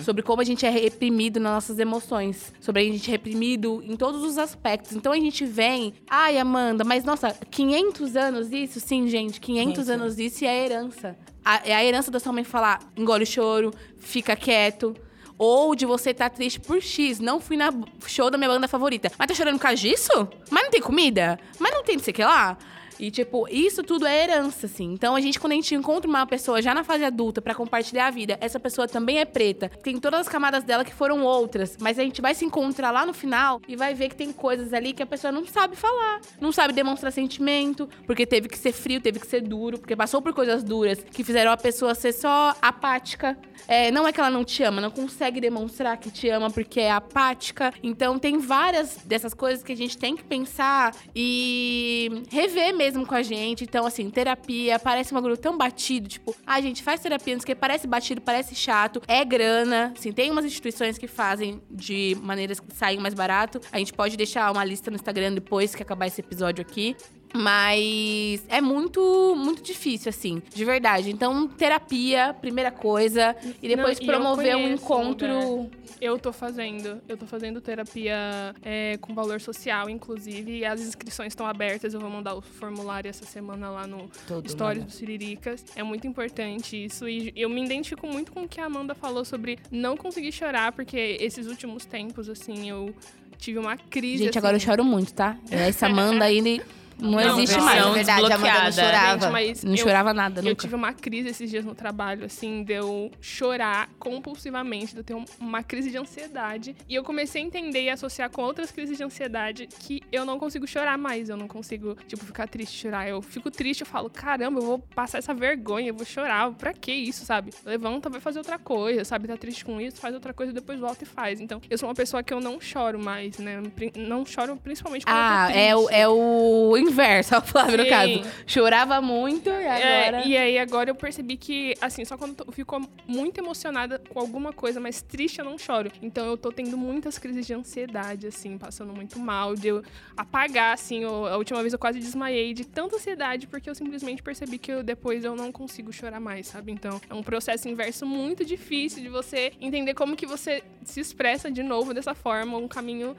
Sobre como a gente é reprimido nas nossas emoções. Sobre a gente é reprimido em todos os aspectos. Então a gente vem. Ai, Amanda, mas nossa, 500 anos isso? Sim, gente, 500 500 anos isso e é a herança. A- é a herança da sua mãe falar: engole o choro, fica quieto. Ou de você estar triste por X. Não fui na show da minha banda favorita. Mas tá chorando por causa disso? Mas não tem comida? Mas não tem não sei o que lá? E, tipo, isso tudo é herança, assim. Então, a gente, quando a gente encontra uma pessoa já na fase adulta pra compartilhar a vida, essa pessoa também é preta. Tem todas as camadas dela que foram outras. Mas a gente vai se encontrar lá no final e vai ver que tem coisas ali que a pessoa não sabe falar. Não sabe demonstrar sentimento, porque teve que ser frio, teve que ser duro, porque passou por coisas duras que fizeram a pessoa ser só apática. É, não é que ela não te ama, não consegue demonstrar que te ama porque é apática. Então tem várias dessas coisas que a gente tem que pensar e rever mesmo com a gente. Então, assim, terapia parece um bagulho tão batido, tipo, a gente faz terapia, não sei o que parece batido, parece chato, é grana. Assim, tem umas instituições que fazem de maneiras que saem mais barato. A gente pode deixar uma lista no Instagram depois que acabar esse episódio aqui. Mas é muito, muito difícil, assim, de verdade. Então, terapia, primeira coisa. E depois Não, e promover um encontro. lugar. Eu tô fazendo. Eu tô fazendo terapia é, com valor social, inclusive. E as inscrições estão abertas. Eu vou mandar o formulário essa semana lá no Todo Stories mundo. do Siriricas. É muito importante isso. E eu me identifico muito com o que a Amanda falou sobre não conseguir chorar, porque esses últimos tempos, assim, eu tive uma crise. Gente, agora eu assim, choro muito, tá? *laughs* Essa Amanda aí, ele- Não, Não, existe mais. É verdade, a Amanda não chorava. Gente, Não eu- chorava nada, Eu nunca. tive uma crise esses dias no trabalho, assim, de eu chorar compulsivamente, de eu ter um- uma crise de ansiedade. E eu comecei a entender e associar com outras crises de ansiedade que eu não consigo chorar mais. Eu não consigo, tipo, ficar triste, chorar. Eu fico triste, eu falo, caramba, eu vou passar essa vergonha, eu vou chorar. Pra que isso, sabe? Levanta, vai fazer outra coisa, sabe? Tá triste com isso, faz outra coisa, depois volta e faz. Então, eu sou uma pessoa que eu não choro mais, né? Não choro principalmente quando Ah, eu tô é o, triste. é o inverso, a Flávia, no Sim. caso. Chorava muito e agora... É, e aí agora eu percebi que, assim, só quando eu fico muito emocionada com alguma coisa, mas triste eu não choro. Então eu tô tendo muitas crises de ansiedade, assim, passando muito mal, de eu apagar, assim. eu- a última vez eu quase desmaiei de tanta ansiedade, porque eu simplesmente percebi que eu, depois eu não consigo chorar mais, sabe? Então é um processo inverso muito difícil de você entender como que você se expressa de novo dessa forma, um caminho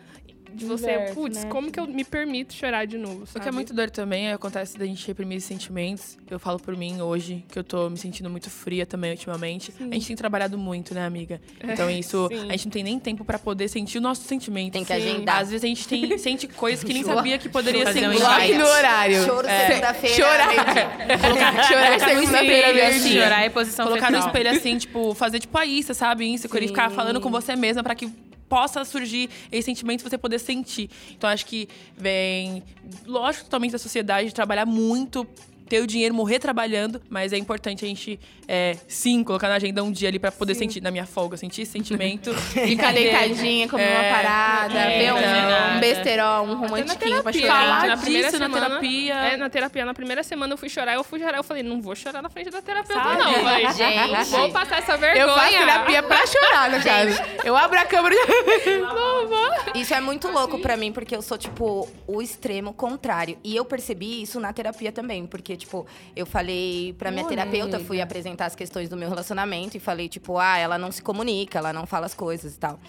de você, Inverso, putz, né? como que eu me permito chorar de novo, O sabe? que é muito doido também é, acontece da gente reprimir esses sentimentos. Eu falo por mim hoje, que eu tô me sentindo muito fria também ultimamente. A gente tem trabalhado muito, né, amiga? Então isso, sim. a gente não tem nem tempo pra poder sentir o nosso sentimento. Tem que Sim. agendar. Às vezes a gente tem, *laughs* sente coisas que nem sabia que poderia um invite. Bloque no horário. Choro É. segunda-feira. Chorar. meio-dia. *laughs* Chorar segunda-feira, Espelho, meio-dia. chorar é posição Colocar no fetal. espelho assim, tipo, fazer tipo a Issa, sabe? Isso, e ficar falando com você mesma pra que possa surgir esse sentimento você poder sentir. Então acho que vem, lógico, totalmente da sociedade, trabalhar muito. Ter o dinheiro, morrer trabalhando, mas é importante a gente, é, sim, colocar na agenda um dia ali pra poder sentir, na minha folga, sentir esse sentimento. *laughs* Ficar deitadinha, comer uma É, parada, é, ver um, nada. um besterol, um na romantiquinho pra chorar. gente, na primeira disso na semana, terapia. É, na terapia. Na primeira semana eu fui chorar, eu fui chorar, eu falei, não vou chorar na frente da terapeuta, Sabe? não. Eu falei, *laughs* Gente. não vou passar essa vergonha. Eu faço terapia pra chorar, no caso. Eu abro a câmera e... *laughs* Isso é muito louco pra mim, porque eu sou, tipo, o extremo contrário. E eu percebi isso na terapia também, porque, tipo, eu falei pra minha terapeuta, fui apresentar as questões do meu relacionamento e falei, tipo, ah, ela não se comunica, ela não fala as coisas e tal.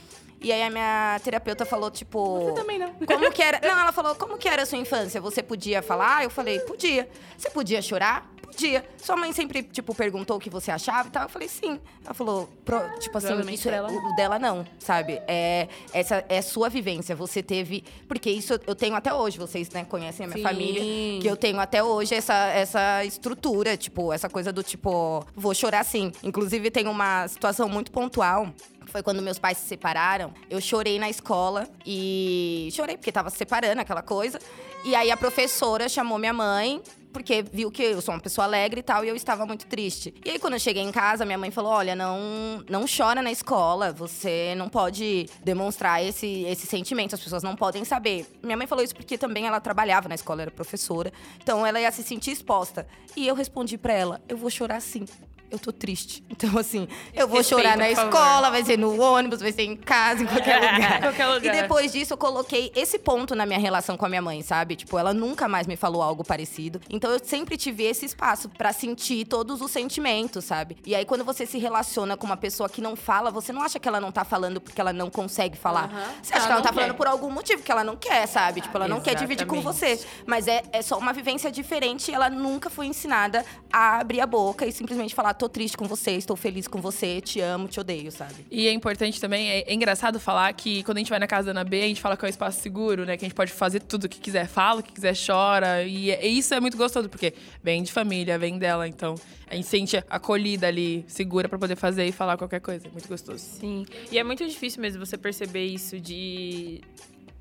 E aí a minha terapeuta falou, tipo. Você também não. Como que era. Não, ela falou, como que era a sua infância? Você podia falar? Eu falei, podia. Você podia chorar? Podia. Sua mãe sempre, tipo, perguntou o que você achava e tal. Eu falei, sim. Ela falou, "Pro- tipo assim, isso é, dela o dela não, sabe? É, essa é sua vivência. Você teve. Porque isso eu tenho até hoje. Vocês, né, conhecem a minha Sim. família. Que eu tenho até hoje essa, essa estrutura, tipo, essa coisa do tipo, vou chorar sim. Inclusive, tem uma situação muito pontual. Foi quando meus pais se separaram. Eu chorei na escola e chorei porque tava se separando, aquela coisa. E aí a professora chamou minha mãe porque viu que eu sou uma pessoa alegre e tal, e eu estava muito triste. E aí, quando eu cheguei em casa, minha mãe falou: Olha, não, não chora na escola, você não pode demonstrar esse, esse sentimento, as pessoas não podem saber. Minha mãe falou isso porque também ela trabalhava na escola, era professora, então ela ia se sentir exposta. E eu respondi pra ela: Eu vou chorar sim. Eu tô triste. *laughs* Então, assim, eu vou Respeita, chorar na favor. escola, vai ser no ônibus, vai ser em casa, em qualquer *laughs* lugar. Qualquer lugar. E depois disso, eu coloquei esse ponto na minha relação com a minha mãe, sabe? Tipo, ela nunca mais me falou algo parecido. Então, eu sempre tive esse espaço pra sentir todos os sentimentos, sabe? E aí, quando você se relaciona com uma pessoa que não fala, você não acha que ela não tá falando porque ela não consegue falar. Você acha que ela não tá falando por algum motivo, que ela não quer, sabe? Tipo, ela não quer dividir com Exatamente. você. Mas é, é só uma vivência diferente e ela nunca foi ensinada a abrir a boca e simplesmente falar: tô triste com você, estou feliz com você, te amo, te odeio, sabe? E é importante também, é, é engraçado falar que quando a gente vai na casa da Ana B, a gente fala que é um espaço seguro, né? Que a gente pode fazer tudo o que quiser, fala o que quiser, chora. E, é- e isso é muito gostoso, porque vem de família, vem dela. Então, a gente sente acolhida ali, segura pra poder fazer e falar qualquer coisa. É muito gostoso. Sim. E é muito difícil mesmo você perceber isso de.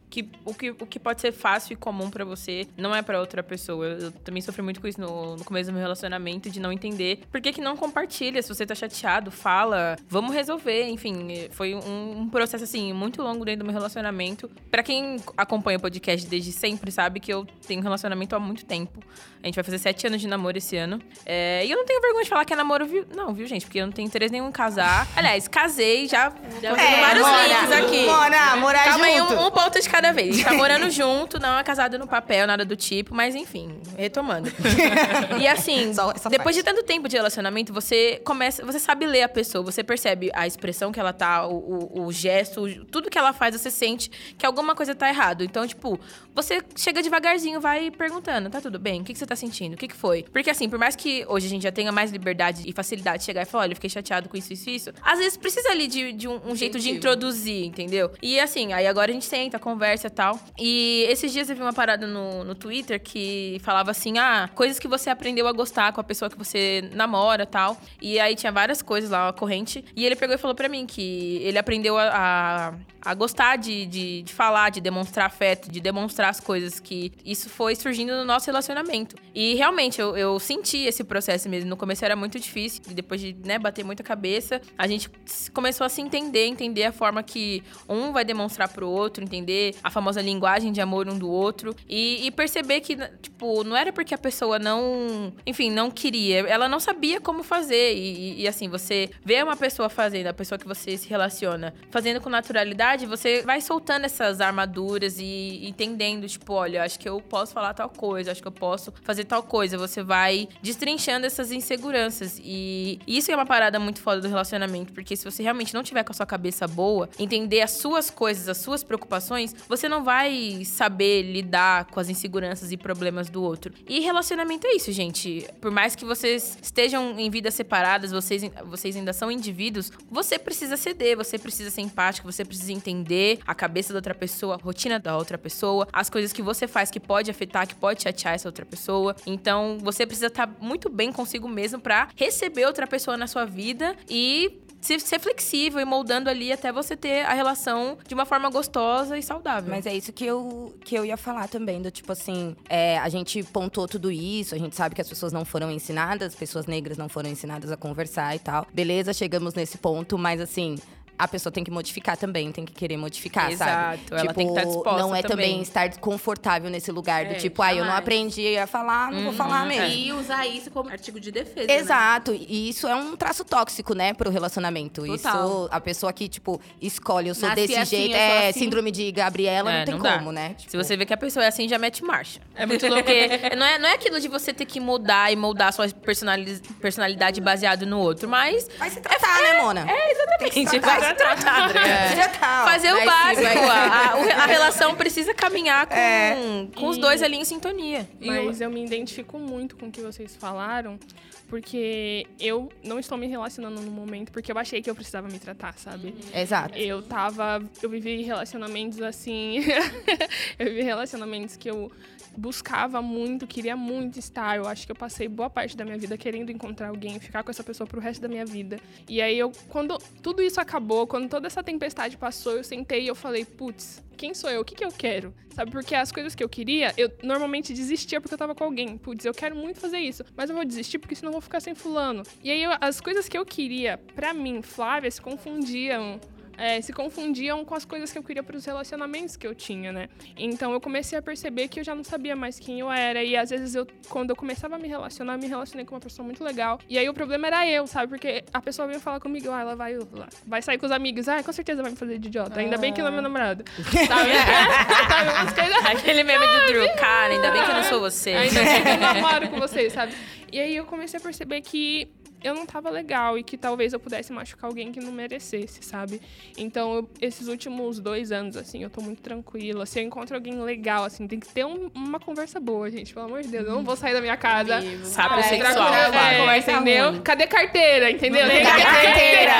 Que o, que o que pode ser fácil e comum pra você não é pra outra pessoa. Eu também sofri muito com isso no, no começo do meu relacionamento, de não entender por que, que não compartilha. Se você tá chateado, fala, vamos resolver. Enfim, foi um, um processo, assim, muito longo dentro do meu relacionamento. Pra quem acompanha o podcast desde sempre, sabe que eu tenho um relacionamento há muito tempo. A gente vai fazer sete anos de namoro esse ano. É, e eu não tenho vergonha de falar que é namoro, viu? Não, viu, gente? Porque eu não tenho interesse nenhum em casar. Aliás, casei, já, já fazendo vários links aqui. Mora, morar Calma aí, junto. um, um ponto de cada vez. Tá morando *laughs* junto, não é casado no papel, nada do tipo, mas enfim, retomando. *laughs* e assim, Só depois parte. de tanto tempo de relacionamento, você começa, você sabe ler a pessoa, você percebe a expressão que ela tá, o, o, o gesto, tudo que ela faz, você sente que alguma coisa tá errado. Então, tipo, você chega devagarzinho, vai perguntando, tá tudo bem? O que, que você tá sentindo? O que, que foi? Porque assim, por mais que hoje a gente já tenha mais liberdade e facilidade de chegar e falar, olha, eu fiquei chateado com isso, isso, isso, às vezes precisa ali de, de um, um jeito de introduzir, entendeu? E assim, aí agora a gente senta, conversa e tal. E esses dias eu vi uma parada no, no Twitter que falava assim: ah, coisas que você aprendeu a gostar com a pessoa que você namora e tal. E aí tinha várias coisas lá, uma corrente. E ele pegou e falou pra mim que ele aprendeu a, a, a gostar de, de, de falar, de demonstrar afeto, de demonstrar as coisas que isso foi surgindo no nosso relacionamento. E realmente eu, eu senti esse processo mesmo. No começo era muito difícil, e depois de né, bater muita cabeça, a gente começou a se entender, entender a forma que um vai demonstrar pro outro, entender a famosa linguagem de amor um do outro e, e perceber que, tipo, não era porque a pessoa não, enfim, não queria, ela não sabia como fazer. E, e, assim, você vê uma pessoa fazendo, a pessoa que você se relaciona, fazendo com naturalidade, você vai soltando essas armaduras e entendendo, tipo, olha, acho que eu posso falar tal coisa, acho que eu posso fazer tal coisa. Você vai destrinchando essas inseguranças. E isso é uma parada muito foda do relacionamento, porque se você realmente não tiver com a sua cabeça boa, entender as suas coisas, as suas preocupações, você não vai saber lidar com as inseguranças e problemas do outro. E relacionamento é isso, gente. Por mais que vocês estejam em vidas separadas, vocês, vocês ainda são indivíduos, você precisa ceder, você precisa ser empático, você precisa entender a cabeça da outra pessoa, a rotina da outra pessoa, as coisas que você faz que pode afetar, que pode chatear essa outra pessoa. Então, você precisa estar muito bem consigo mesmo para receber outra pessoa na sua vida e ser flexível e moldando ali até você ter a relação de uma forma gostosa e saudável. Mas é isso que eu, que eu ia falar também, do tipo assim, é, a gente pontuou tudo isso, a gente sabe que as pessoas não foram ensinadas, pessoas negras não foram ensinadas a conversar e tal. Beleza, chegamos nesse ponto, mas assim, a pessoa tem que modificar também, tem que querer modificar, Exato, sabe? ela tipo, tem que estar disposta Não é também. também estar desconfortável nesse lugar do É, tipo, ah, eu não aprendi a falar, não vou falar mesmo. E usar isso como artigo de defesa. né? Exato, e isso é um traço tóxico, né, pro relacionamento. Total. Isso, a pessoa que, tipo, escolhe, eu sou Nasci desse assim, jeito, é assim. síndrome de Gabriela, É, não tem não dá. como, né? Tipo, Se você vê que a pessoa é assim, já mete marcha. É muito louco. Porque *laughs* não é, não é aquilo de você ter que mudar e moldar a sua personali- personalidade baseado no outro, mas Vai se tratar, né, Mona? é exatamente. Vai se tratar. Se tratar, ó. Fazer o básico. A, a- a relação precisa caminhar com, É. com os dois ali em sintonia. Mas eu me identifico muito com o que vocês falaram, porque eu não estou me relacionando no momento porque eu achei que eu precisava me tratar, sabe? Exato. Eu tava. Eu vivi relacionamentos assim. *laughs* eu vivi relacionamentos que eu buscava muito, queria muito estar. Eu acho que eu passei boa parte da minha vida querendo encontrar alguém, ficar com essa pessoa pro resto da minha vida. E aí eu, quando tudo isso acabou, quando toda essa tempestade passou, eu sentei e eu falei, putz, quem sou eu? O que, que eu quero? Sabe, porque as coisas que eu queria, eu normalmente desistia porque eu tava com alguém. Putz, eu quero muito fazer isso, mas eu vou desistir porque senão eu vou ficar sem fulano. E aí eu- as coisas que eu queria, pra mim, Flávia, se confundiam é, se confundiam com as coisas que eu queria para os relacionamentos que eu tinha, né? Então eu comecei a perceber que eu já não sabia mais quem eu era. E às vezes eu, quando eu começava a me relacionar, eu me relacionei com uma pessoa muito legal. E aí o problema era eu, sabe? Porque a pessoa veio falar comigo, ah, ela vai vai sair com os amigos, ah, com certeza vai me fazer de idiota. Ainda bem que não é meu namorado. *laughs* Sabe? sabe? Umas coisas *laughs* Aquele meme do Drew. Cara, ainda bem que eu não sou você. Ainda bem que eu *laughs* namoro com vocês, sabe? E aí eu comecei a perceber que eu não tava legal e que talvez eu pudesse machucar alguém que não merecesse, sabe? Então, eu- esses últimos dois anos, assim, eu tô muito tranquila. Se eu encontro alguém legal, assim, tem que ter um- uma conversa boa, gente. Pelo amor de Deus, eu não vou sair da minha casa. Amigo. Sábio É, sexual, é, Conversa entendeu? ruim. Cadê carteira, entendeu? Tem que Cadê ter a carteira?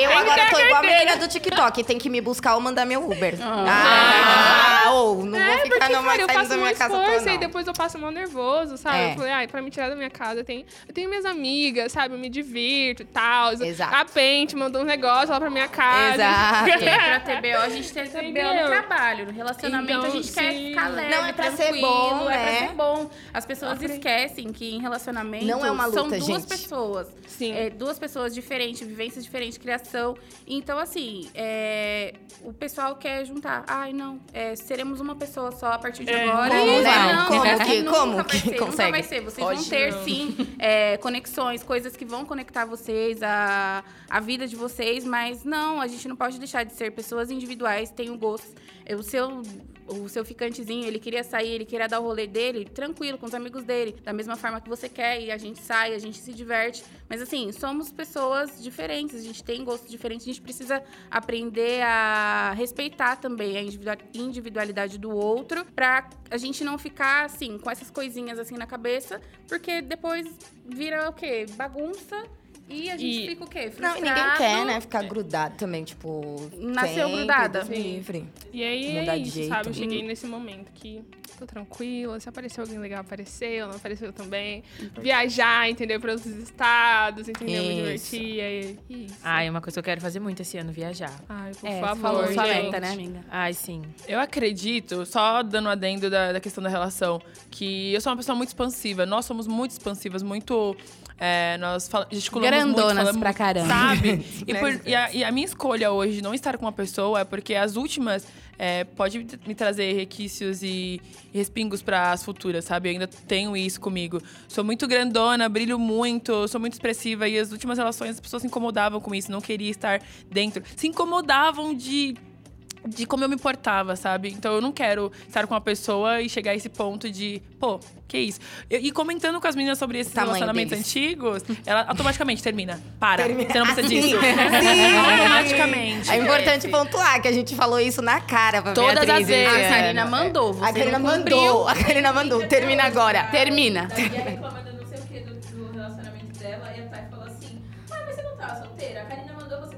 Eu Tem agora tô igual a menina do TikTok, tem que me buscar ou mandar meu Uber. Ah, ou não vou É, ficar porque, não mais cara, eu saindo faço da minha casa toda, e não. depois eu passo mal nervoso, sabe? É. Eu falei, ai, pra me tirar da minha casa, eu tenho, eu tenho minhas amigas, sabe? Eu me divirto e tal. Exato. A Pente mandou um negócio lá pra minha casa. Exato. *laughs* Pra ter BO, a gente tem que ter BO Entendeu? no trabalho. No relacionamento, Então, a gente quer sim. ficar leve, Não, é pra ser tranquilo, bom, é né? pra ser bom. As pessoas esquecem que em relacionamento Não é uma são luta, duas gente. pessoas. Sim. É, duas pessoas diferentes, vivências diferentes, criação. Então, assim, é, o pessoal quer juntar. Ai, não, é, seremos uma pessoa só a partir de É, agora. como, Não, né? não, Como nunca que- vai como que ser, Nunca consegue? vai ser. Vocês Pode vão ter, não. sim, *laughs* é, conexões, coisas que vão conectar vocês, a, a vida de vocês, mas não, a gente não pode deixar de ser pessoas individuais, tem o gosto. O seu, o seu ficantezinho, ele queria sair, ele queria dar o rolê dele, tranquilo, com os amigos dele, da mesma forma que você quer, e a gente sai, a gente se diverte. Mas assim, somos pessoas diferentes, a gente tem gostos diferentes, a gente precisa aprender a respeitar também a individua- individualidade do outro, pra a gente não ficar assim, com essas coisinhas assim na cabeça, porque depois vira o quê? Bagunça E a gente E- fica o quê? Não, Frustrado. e ninguém quer, né? Ficar grudado também, tipo. Nasceu sempre, grudada. Me livre. E aí é isso, jeito. sabe? Eu cheguei nesse momento que tô tranquila. Se apareceu alguém legal, apareceu. Não apareceu também. Viajar, entendeu? Para outros estados, entendeu? Me Isso. divertir. Aí, isso. Ai, uma coisa que eu quero fazer muito esse ano, viajar. Ai, por É, favor. falou sua meta, né, amiga? Ai, sim. Eu acredito, só dando um adendo da, da questão da relação, que eu sou uma pessoa muito expansiva. Nós somos muito expansivas, muito. É, nós fala, gesticulamos muito, Grandonas falamos, pra caramba. Sabe? *laughs* e, por- e a, e a minha escolha hoje de não estar com uma pessoa é porque as últimas é, pode me- trazer requisitos e, e respingos para as futuras, sabe? Eu ainda tenho isso comigo. Sou muito grandona, brilho muito, sou muito expressiva e as últimas relações as pessoas se incomodavam com isso, não queria estar dentro. Se incomodavam de de como eu me portava, sabe? Então eu não quero estar com uma pessoa e chegar a esse ponto de, pô, que isso? Eu- e comentando com as meninas sobre esses Tamanho relacionamentos deles. antigos, ela automaticamente termina. Para. Termina. Você não precisa Sim. disso. *laughs* Sim. Automaticamente. É importante pontuar que a gente falou isso na cara pra Todas Beatriz as vezes. A Karina ano. mandou, você A Karina mandou. A Karina mandou. Termina agora. Termina. E aí reclamando não sei o que do, do relacionamento dela, e a Thay falou assim: Ah, mas você não tava solteira? A Karina.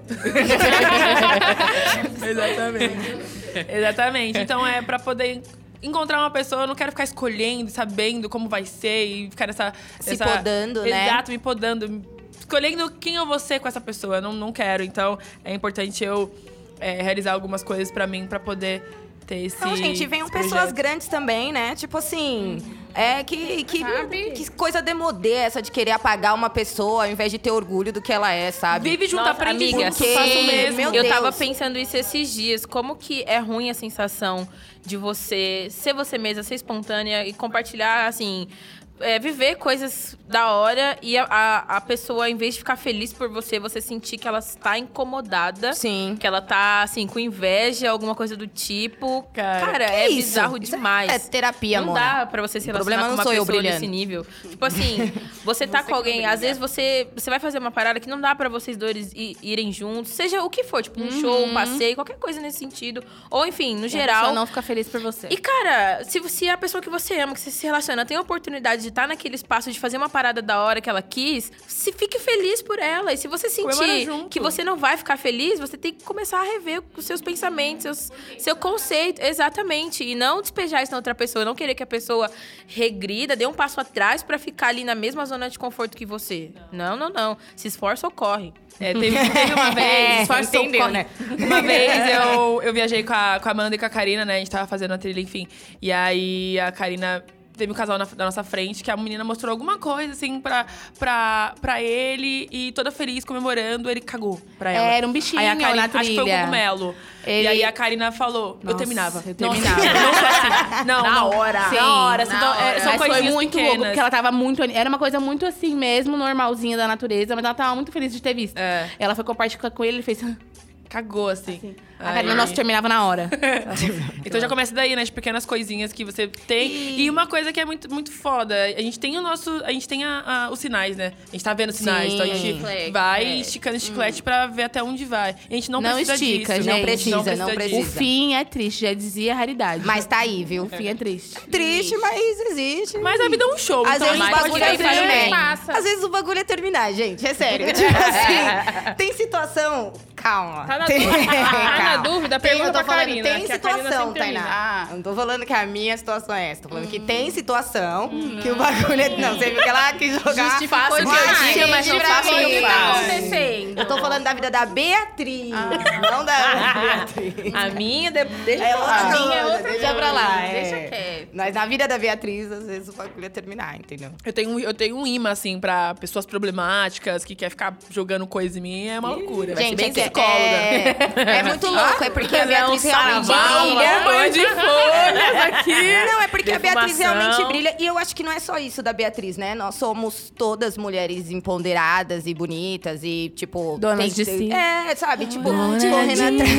*laughs* Exatamente. Exatamente. Então é pra poder encontrar uma pessoa, eu não quero ficar escolhendo, sabendo como vai ser e ficar nessa. Se nessa- podando, né? Exato, me podando. Escolhendo quem eu vou ser com essa pessoa. Eu não, não quero. Então é importante eu é, realizar algumas coisas pra mim pra poder ter esse. Então, gente, venham esse pessoas projeto. grandes também, né? Tipo assim, é que, que, Sabe? que coisa demodê essa de querer apagar uma pessoa ao invés de ter orgulho do que ela é, sabe? Vive junto, Nossa, amiga, sim, faço mesmo. meu eu Deus. tava pensando isso esses dias. Como que é ruim a sensação de você ser você mesma, ser espontânea e compartilhar, assim. É, viver coisas da hora e a, a, a pessoa, em vez de ficar feliz por você, você sentir que ela está incomodada. Sim. Que ela tá, assim, com inveja, alguma coisa do tipo. Cara, Cara, é isso? bizarro Isso é- demais. é terapia, Não Mona. dá pra você se O problema relacionar com uma pessoa brilhando. desse nível. Tipo assim, *laughs* você tá com alguém, às vezes você, você vai fazer uma parada que não dá pra vocês dois irem juntos, seja o que for, tipo um show, um passeio, qualquer coisa nesse sentido. Ou enfim, no A geral. pessoa não fica feliz por você. E, cara, se, se a pessoa que você ama, que você se relaciona, tem a oportunidade de estar naquele espaço, de fazer uma parada da hora que ela quis, se fique feliz por ela. E se você sentir que você não vai ficar feliz, você tem que começar a rever os seus pensamentos, seus, seu conceito. Exatamente. E não despejar isso na outra pessoa. Não querer que a pessoa regrida, dê um passo atrás pra ficar ali na mesma zona de conforto que você. Não, não, não. Se esforça ou corre. É, teve, teve uma *laughs* vez. Esforçou, entendeu, né? Uma vez eu, eu viajei com a, com a Amanda e com a Karina, né? A gente tava fazendo a trilha, enfim. E aí a Karina teve um casal na, da nossa frente que a menina mostrou alguma coisa, assim, pra, pra, pra ele e toda feliz, comemorando, ele cagou pra ela. Era um bichinho aí a Karina, na Acho que foi o cogumelo. E Ele- aí a Karina falou, eu Nossa, terminava. eu Nossa, terminava. *laughs* não sou assim. *laughs* Não, Na não. hora. Sim, na hora. na Então, é, hora. são mas foi muito pequenas. louco, porque ela tava muito. Era uma coisa muito assim mesmo, normalzinha da natureza, mas ela tava muito feliz de ter visto. É. Ela foi compartilhar com ele, ele fez. *laughs* Cagou, assim. A Karina, Aí- nossa, terminava na hora. *laughs* Então já começa daí, né? De pequenas coisinhas que você tem. E, uma coisa que é muito, muito foda. A gente tem o nosso. A gente tem a- a- os sinais, né? A gente tá vendo os sinais. Então a gente Chiclete, vai é. esticando o chiclete pra ver até onde vai. A gente não, Não precisa estica, disso. gente. Não precisa, não O precisa. fim é triste, já dizia a raridade. Mas tá aí, viu? o fim é triste. Triste, mas existe. Mas a vida é um show. Às então vezes o bagulho é fazer. Passa. Às vezes o bagulho é terminar, gente. É sério. *laughs* Tipo assim, tem situação. Calma. Tá na tem... dúvida? *laughs* Tá na dúvida? Tem, Pergunta eu tô pra falando, Karina, tem a situação. Tainá. Eu não tô falando que a minha situação é essa. Tô falando que tem situação que o bagulho é. Não, você viu que ela quis jogar. Justificou o que eu diga, mas não faça o que eu tá faço. acontecendo? Eu tô falando da vida da Beatriz, não da Beatriz. A minha, de, deixa É pra lá. outra minha é outra deixa pra lá. é. Deixa quieto. Mas na vida da Beatriz, às vezes o bagulho é terminar, entendeu? Eu tenho, eu tenho um imã, assim, pra pessoas problemáticas que quer ficar jogando coisa em mim. É uma loucura. Vai ser Gente, bem é, que- psicóloga. é, é *laughs* muito louco, é porque a Ela é um Beatriz realmente saravá, brilha. uma banho de folhas aqui. Não, é porque a Beatriz Defumação. realmente brilha. E eu acho que não é só isso da Beatriz, né? Nós somos todas mulheres empoderadas e bonitas e, tipo... Donas tem- de si. É, sabe? Tipo, correndo atrás...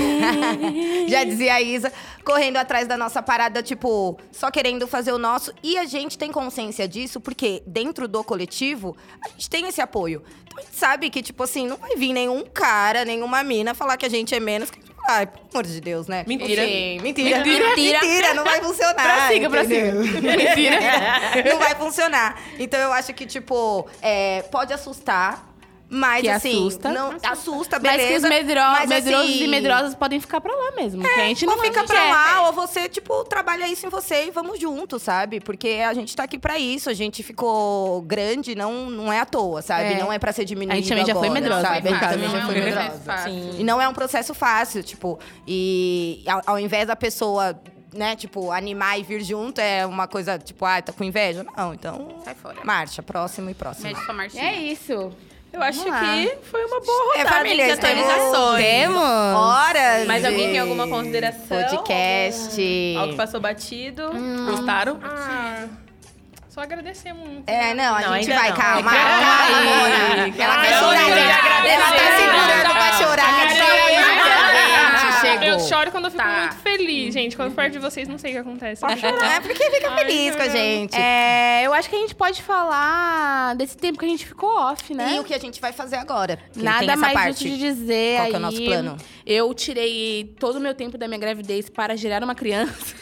*laughs* Já dizia a Isa. Correndo atrás da nossa parada, tipo... Só querendo fazer o nosso. E a gente tem consciência disso porque dentro do coletivo, a gente tem esse apoio. Então a gente sabe que, tipo assim, não vai vir nenhum cara, nenhuma mina falar que a gente é menos... que- Ai, pelo amor de Deus, né? Mentira. Sim, mentira. Mentira. Mentira, não vai funcionar. Prossiga, entendeu? *laughs* Mentira. *laughs* não vai funcionar. Então eu acho que, tipo, é, pode assustar. Mas Que assim, assusta. não assusta, Mas beleza. que os medro mas, medrosos assim, e medrosas podem ficar pra lá mesmo. que a gente ou não fica pra lá, ou você, tipo, trabalha isso em você e vamos juntos, sabe? Porque a gente tá aqui pra isso. A gente ficou grande, não, não é à toa, sabe? É. Não é pra ser diminuído A gente também já foi agora, medrosa, sabe? A gente fácil, também já não foi é um medrosa. processo fácil. Sim. E não é um processo fácil, tipo, e ao, ao invés da pessoa, né, tipo, animar e vir junto, é uma coisa, tipo, ah, tá com inveja? Não, então. Sai fora. Marcha, próximo e próximo. É isso. Eu acho que foi uma boa É, rodada família, de atualizações. Temos. Horas! Mais alguém tem alguma consideração? Podcast. Algo que passou batido? Gostaram? Ah, só agradecer muito. É, não, a Não, gente vai, não. calma. *laughs* Calma Calma. Mona. Ela quer Calma chorar, gente. Ela tá segurando pra chorar. Eu choro quando eu fico Tá. muito feliz, gente. Quando eu perto de vocês, não sei o que acontece. É porque fica Ai, feliz com a gente. É, eu acho que a gente pode falar desse tempo que a gente ficou off, né? E o que a gente vai fazer agora? Nada essa mais parte. justo de dizer Qual aí. que é o nosso plano? Eu tirei todo o meu tempo da minha gravidez para gerar uma criança.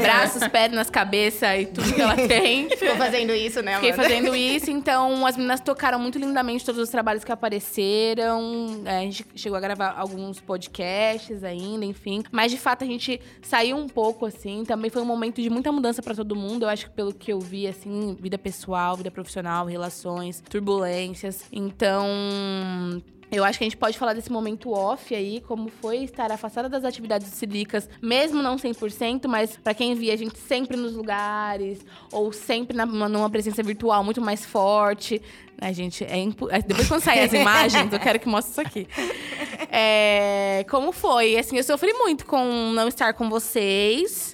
Braços, pernas, cabeça e tudo que ela tem. *laughs* Ficou fazendo isso, né, Fiquei Amanda? fazendo isso, então as meninas tocaram muito lindamente todos os trabalhos que apareceram. É, a gente chegou a gravar alguns podcasts ainda, enfim. Mas de fato a gente saiu um pouco, assim. Também foi um momento de muita mudança pra todo mundo. Eu acho que pelo que eu vi, assim, vida pessoal, vida profissional, relações, turbulências. Então. Eu acho que a gente pode falar desse momento off aí, como foi estar afastada das atividades cívicas, mesmo não 100%, mas pra quem via a gente sempre nos lugares, ou sempre na, numa presença virtual muito mais forte. A gente, é impo- é, depois quando sair as *laughs* imagens, eu quero que mostre isso aqui. É, como foi? Assim, eu sofri muito com não estar com vocês.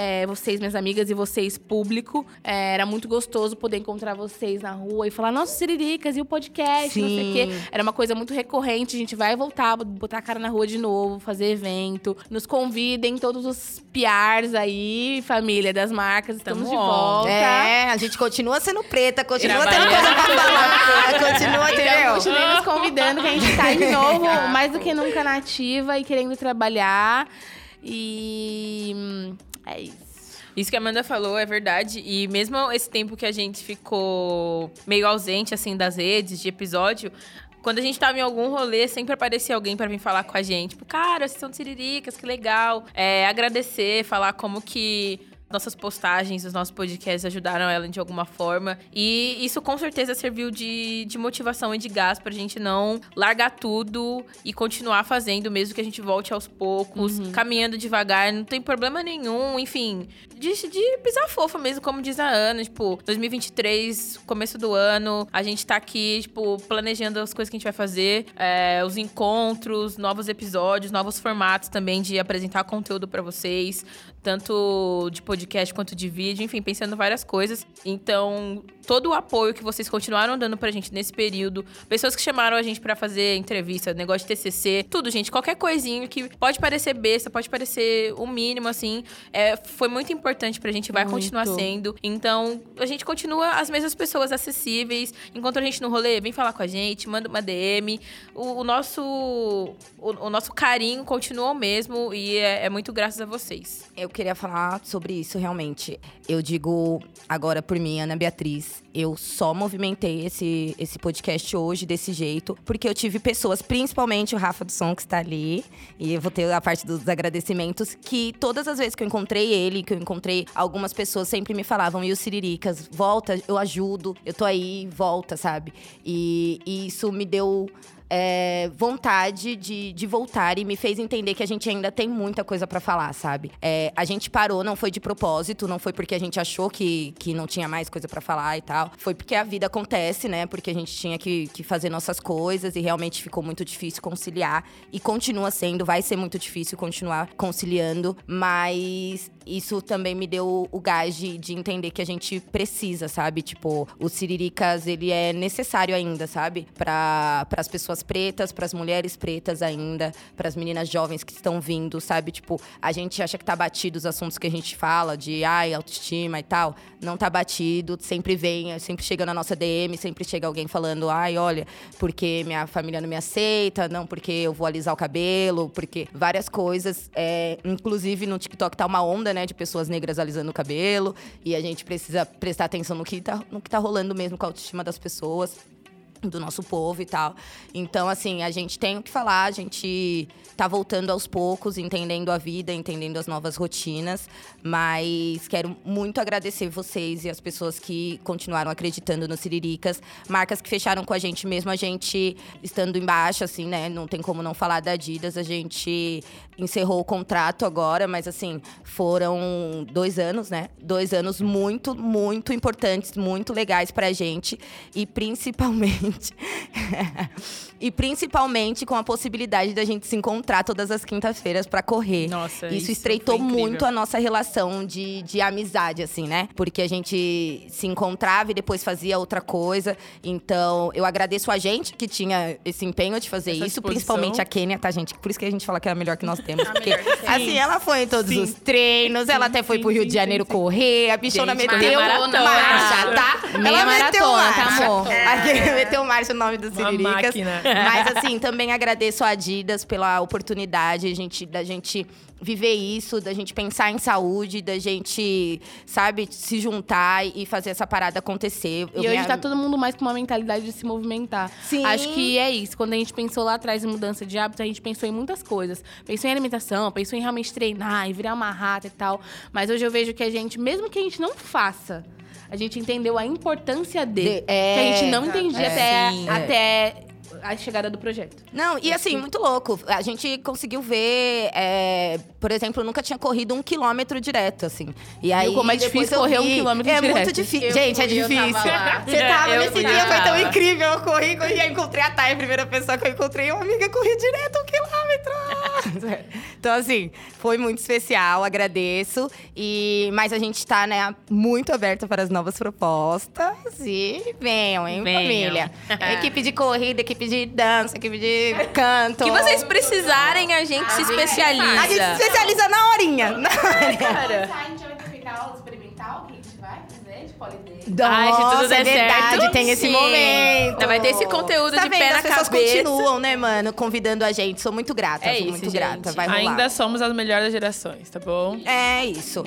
É, vocês, minhas amigas, e vocês, público. É, era muito gostoso poder encontrar vocês na rua e falar, nossa, Siriricas, e o podcast, não sei o quê. Sim. Era uma coisa muito recorrente. A gente vai voltar, botar a cara na rua de novo, fazer evento. Nos convidem, todos os PRs aí, família das marcas. Estamos Tamo de volta. É, a gente continua sendo preta, continua tendo coisa pra falar, continua, entendeu? continuem nos convidando, que a gente tá de novo, *laughs* mais do que nunca na ativa e querendo trabalhar. E. É isso. Isso que a Amanda falou é verdade. E mesmo esse tempo que a gente ficou meio ausente, assim, das redes, de episódio, quando a gente tava em algum rolê, sempre aparecia alguém pra vir falar com a gente. Tipo, cara, vocês são tiriricas, que legal. É, agradecer, falar como que nossas postagens, os nossos podcasts ajudaram ela de alguma forma. E isso com certeza serviu de, de motivação e de gás pra gente não largar tudo e continuar fazendo, mesmo que a gente volte aos poucos, caminhando devagar, não tem problema nenhum, enfim. De, de pisar fofa mesmo, como diz a Ana. Tipo, 2023, começo do ano, a gente tá aqui, tipo, planejando as coisas que a gente vai fazer, é, os encontros, novos episódios, novos formatos também de apresentar conteúdo pra vocês, tanto de podcast quanto de vídeo, enfim, pensando várias coisas. Então, todo o apoio que vocês continuaram dando pra gente nesse período, pessoas que chamaram a gente pra fazer entrevista, negócio de TCC, tudo, gente, qualquer coisinha que pode parecer besta, pode parecer o mínimo, assim, é, foi muito importante pra gente, vai Muito. continuar sendo. Então, a gente continua as mesmas pessoas acessíveis. Encontra a gente no rolê, vem falar com a gente, manda uma DM. O, o nosso, o, o nosso carinho continua o mesmo e é, é muito graças a vocês. Eu queria falar sobre isso realmente. Eu digo agora por mim, Ana Beatriz, eu só movimentei esse, esse podcast hoje desse jeito, porque eu tive pessoas, principalmente o Rafa do Som, que está ali, e eu vou ter a parte dos agradecimentos, que todas as vezes que eu encontrei ele, que eu encontrei algumas pessoas, sempre me falavam, e o Siriricas, volta, eu ajudo, eu tô aí, volta, sabe? E, e isso me deu é, vontade de, de voltar e me fez entender que a gente ainda tem muita coisa pra falar, sabe? É, a gente parou, não foi de propósito, não foi porque a gente achou que, que não tinha mais coisa pra falar e tal. Foi porque a vida acontece, né? Porque a gente tinha que, que fazer nossas coisas e realmente ficou muito difícil conciliar. E continua sendo, vai ser muito difícil continuar conciliando, mas isso também me deu o gás de, de entender que a gente precisa, sabe? Tipo, o Siriricas, ele é necessário ainda, sabe? Para as pessoas pretas, para as mulheres pretas ainda, para as meninas jovens que estão vindo, sabe? Tipo, a gente acha que tá batido os assuntos que a gente fala, de ai, autoestima e tal. Não tá batido, sempre vem, sempre chega na nossa DM, sempre chega alguém falando, ai, olha, porque minha família não me aceita, não porque eu vou alisar o cabelo, porque várias coisas. É, inclusive no TikTok tá uma onda, né, de pessoas negras alisando o cabelo. E a gente precisa prestar atenção no que tá, no que tá rolando mesmo com a autoestima das pessoas. Do nosso povo e tal. Então, assim, a gente tem o que falar, a gente tá voltando aos poucos, entendendo a vida, entendendo as novas rotinas, mas quero muito agradecer vocês e as pessoas que continuaram acreditando no Siriricas, marcas que fecharam com a gente mesmo, a gente estando embaixo, assim, né? Não tem como não falar da Adidas, a gente encerrou o contrato agora, mas assim, foram dois anos, né? Dois anos muito, muito importantes, muito legais pra gente e principalmente *laughs* e principalmente com a possibilidade da gente se encontrar todas as quintas-feiras para correr. Nossa, isso, isso estreitou muito a nossa relação de, de amizade, assim, né? Porque a gente se encontrava e depois fazia outra coisa. Então, eu agradeço a gente que tinha esse empenho de fazer Essa isso, disposição. principalmente a Kênia, tá, gente? Por isso que a gente fala que é a melhor que nós temos. *laughs* Porque, assim, ela foi em todos os treinos, ela até foi sim, pro Rio sim, de Janeiro sim, sim. correr, a bichona Gente, meteu maratona, marcha, tá? Meia ela meteu tá, marcha. amor? Aqui, meteu marcha o nome do Siriricas. Mas *laughs* assim, também agradeço a Adidas pela oportunidade gente, da gente viver isso, da gente pensar em saúde, da gente, sabe, se juntar e fazer essa parada acontecer. Eu E hoje me- tá todo mundo mais com uma mentalidade de se movimentar. Sim. Acho que é isso. Quando a gente pensou lá atrás em mudança de hábito, a gente pensou em muitas coisas. Pensou em alimentação, pensou em realmente treinar e virar uma rata e tal. Mas hoje eu vejo que a gente, mesmo que a gente não faça, a gente entendeu a importância de. De- é, que a gente não entendia até, Sim. até a chegada do projeto. Não, e assim, muito louco. A gente conseguiu ver, é, por exemplo, eu nunca tinha corrido um quilômetro direto, assim. E aí, como é difícil correr um quilômetro É direto. muito difícil. Eu Gente, é difícil. tava. *laughs* Você tava Eu nesse fui dia, foi tão incrível. Eu corri, corri, aí encontrei a Thay, a primeira pessoa que eu encontrei. Uma amiga, corri direto um quilômetro. *laughs* então, assim, foi muito especial, agradeço. E, mas a gente tá, né, muito aberta para as novas propostas. E venham, hein, Venham. família. *laughs* Equipe de corrida, equipe de dança, equipe de canto. O que vocês precisarem, a gente se especializa. A gente se especializa na horinha. Na horinha. Que. Ai, se tudo der é verdade, certo, tem esse sim. momento. Ainda vai ter esse conteúdo Tá de vendo? pé na As pessoas cabeça. continuam, né, mano, convidando a gente. Sou muito grata, É sou isso, muito gente. grata. Vai rolar. Ainda somos as melhores gerações, tá bom? É isso.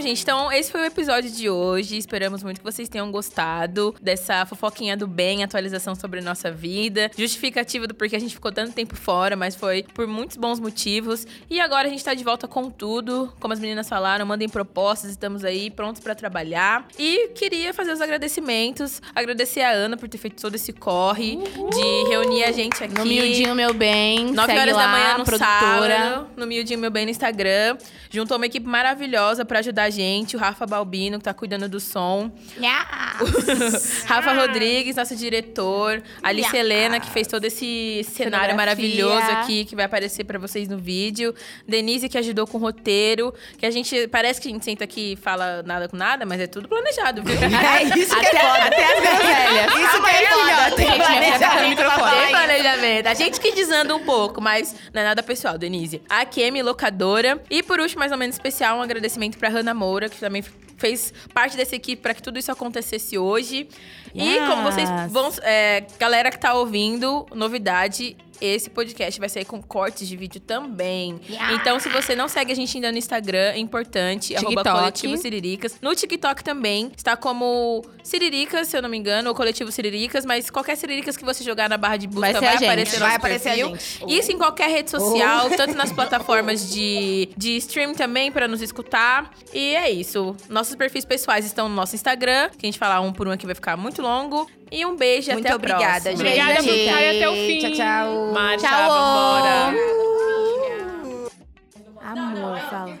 Bom, gente, então esse foi o episódio de hoje. Esperamos muito que vocês tenham gostado dessa fofoquinha do bem, atualização sobre a nossa vida, justificativa do porquê a gente ficou tanto tempo fora, mas foi por muitos bons motivos. E agora a gente tá de volta com tudo. Como as meninas falaram, mandem propostas, estamos aí prontos pra trabalhar. E queria fazer os agradecimentos, agradecer a Ana por ter feito todo esse corre, de reunir a gente aqui. No Miudinho Meu Bem, 9 segue horas lá, da manhã no produtora. sábado, no Miudinho Meu Bem no Instagram. Juntou uma equipe maravilhosa pra ajudar a gente. O Rafa Balbino, que tá cuidando do som. *laughs* Rafa Rodrigues, nosso diretor. Alice Helena, que fez todo esse cenário maravilhoso aqui, que vai aparecer pra vocês no vídeo. Denise, que ajudou com o roteiro. Que a gente, parece que a gente senta aqui e fala nada com nada, mas é tudo planejado, viu? *laughs* É isso que é foda. Até as groselhas. *laughs* Isso que é foda. Tem Gente, planejamento. A gente que desanda um pouco, mas não é nada pessoal, Denise. A Kemi, locadora. E por último, mais ou menos especial, um agradecimento pra Hannah Moura, que também fez parte dessa equipe para que tudo isso acontecesse hoje. E como vocês Yes. vão. é, galera que tá ouvindo, novidade. Esse podcast vai sair com cortes de vídeo também. Então, se você não segue a gente ainda no Instagram, é importante. Arroba TikTok. Coletivo Siriricas. No TikTok também está como Siriricas, se eu não me engano, ou Coletivo Siriricas, mas qualquer Siriricas que você jogar na barra de busca Vai vai, aparecer Vai nosso aparecer perfil. Isso em qualquer rede social, tanto nas *laughs* plataformas de, de stream também, para nos escutar. E é isso. Nossos perfis pessoais estão no nosso Instagram, que a gente falar um por um aqui vai ficar muito longo. E um beijo e Muito até a obrigada, próxima. gente. Obrigada por até o fim. Tchau, tchau. Marcha, Tchau. vambora. Amor, fala.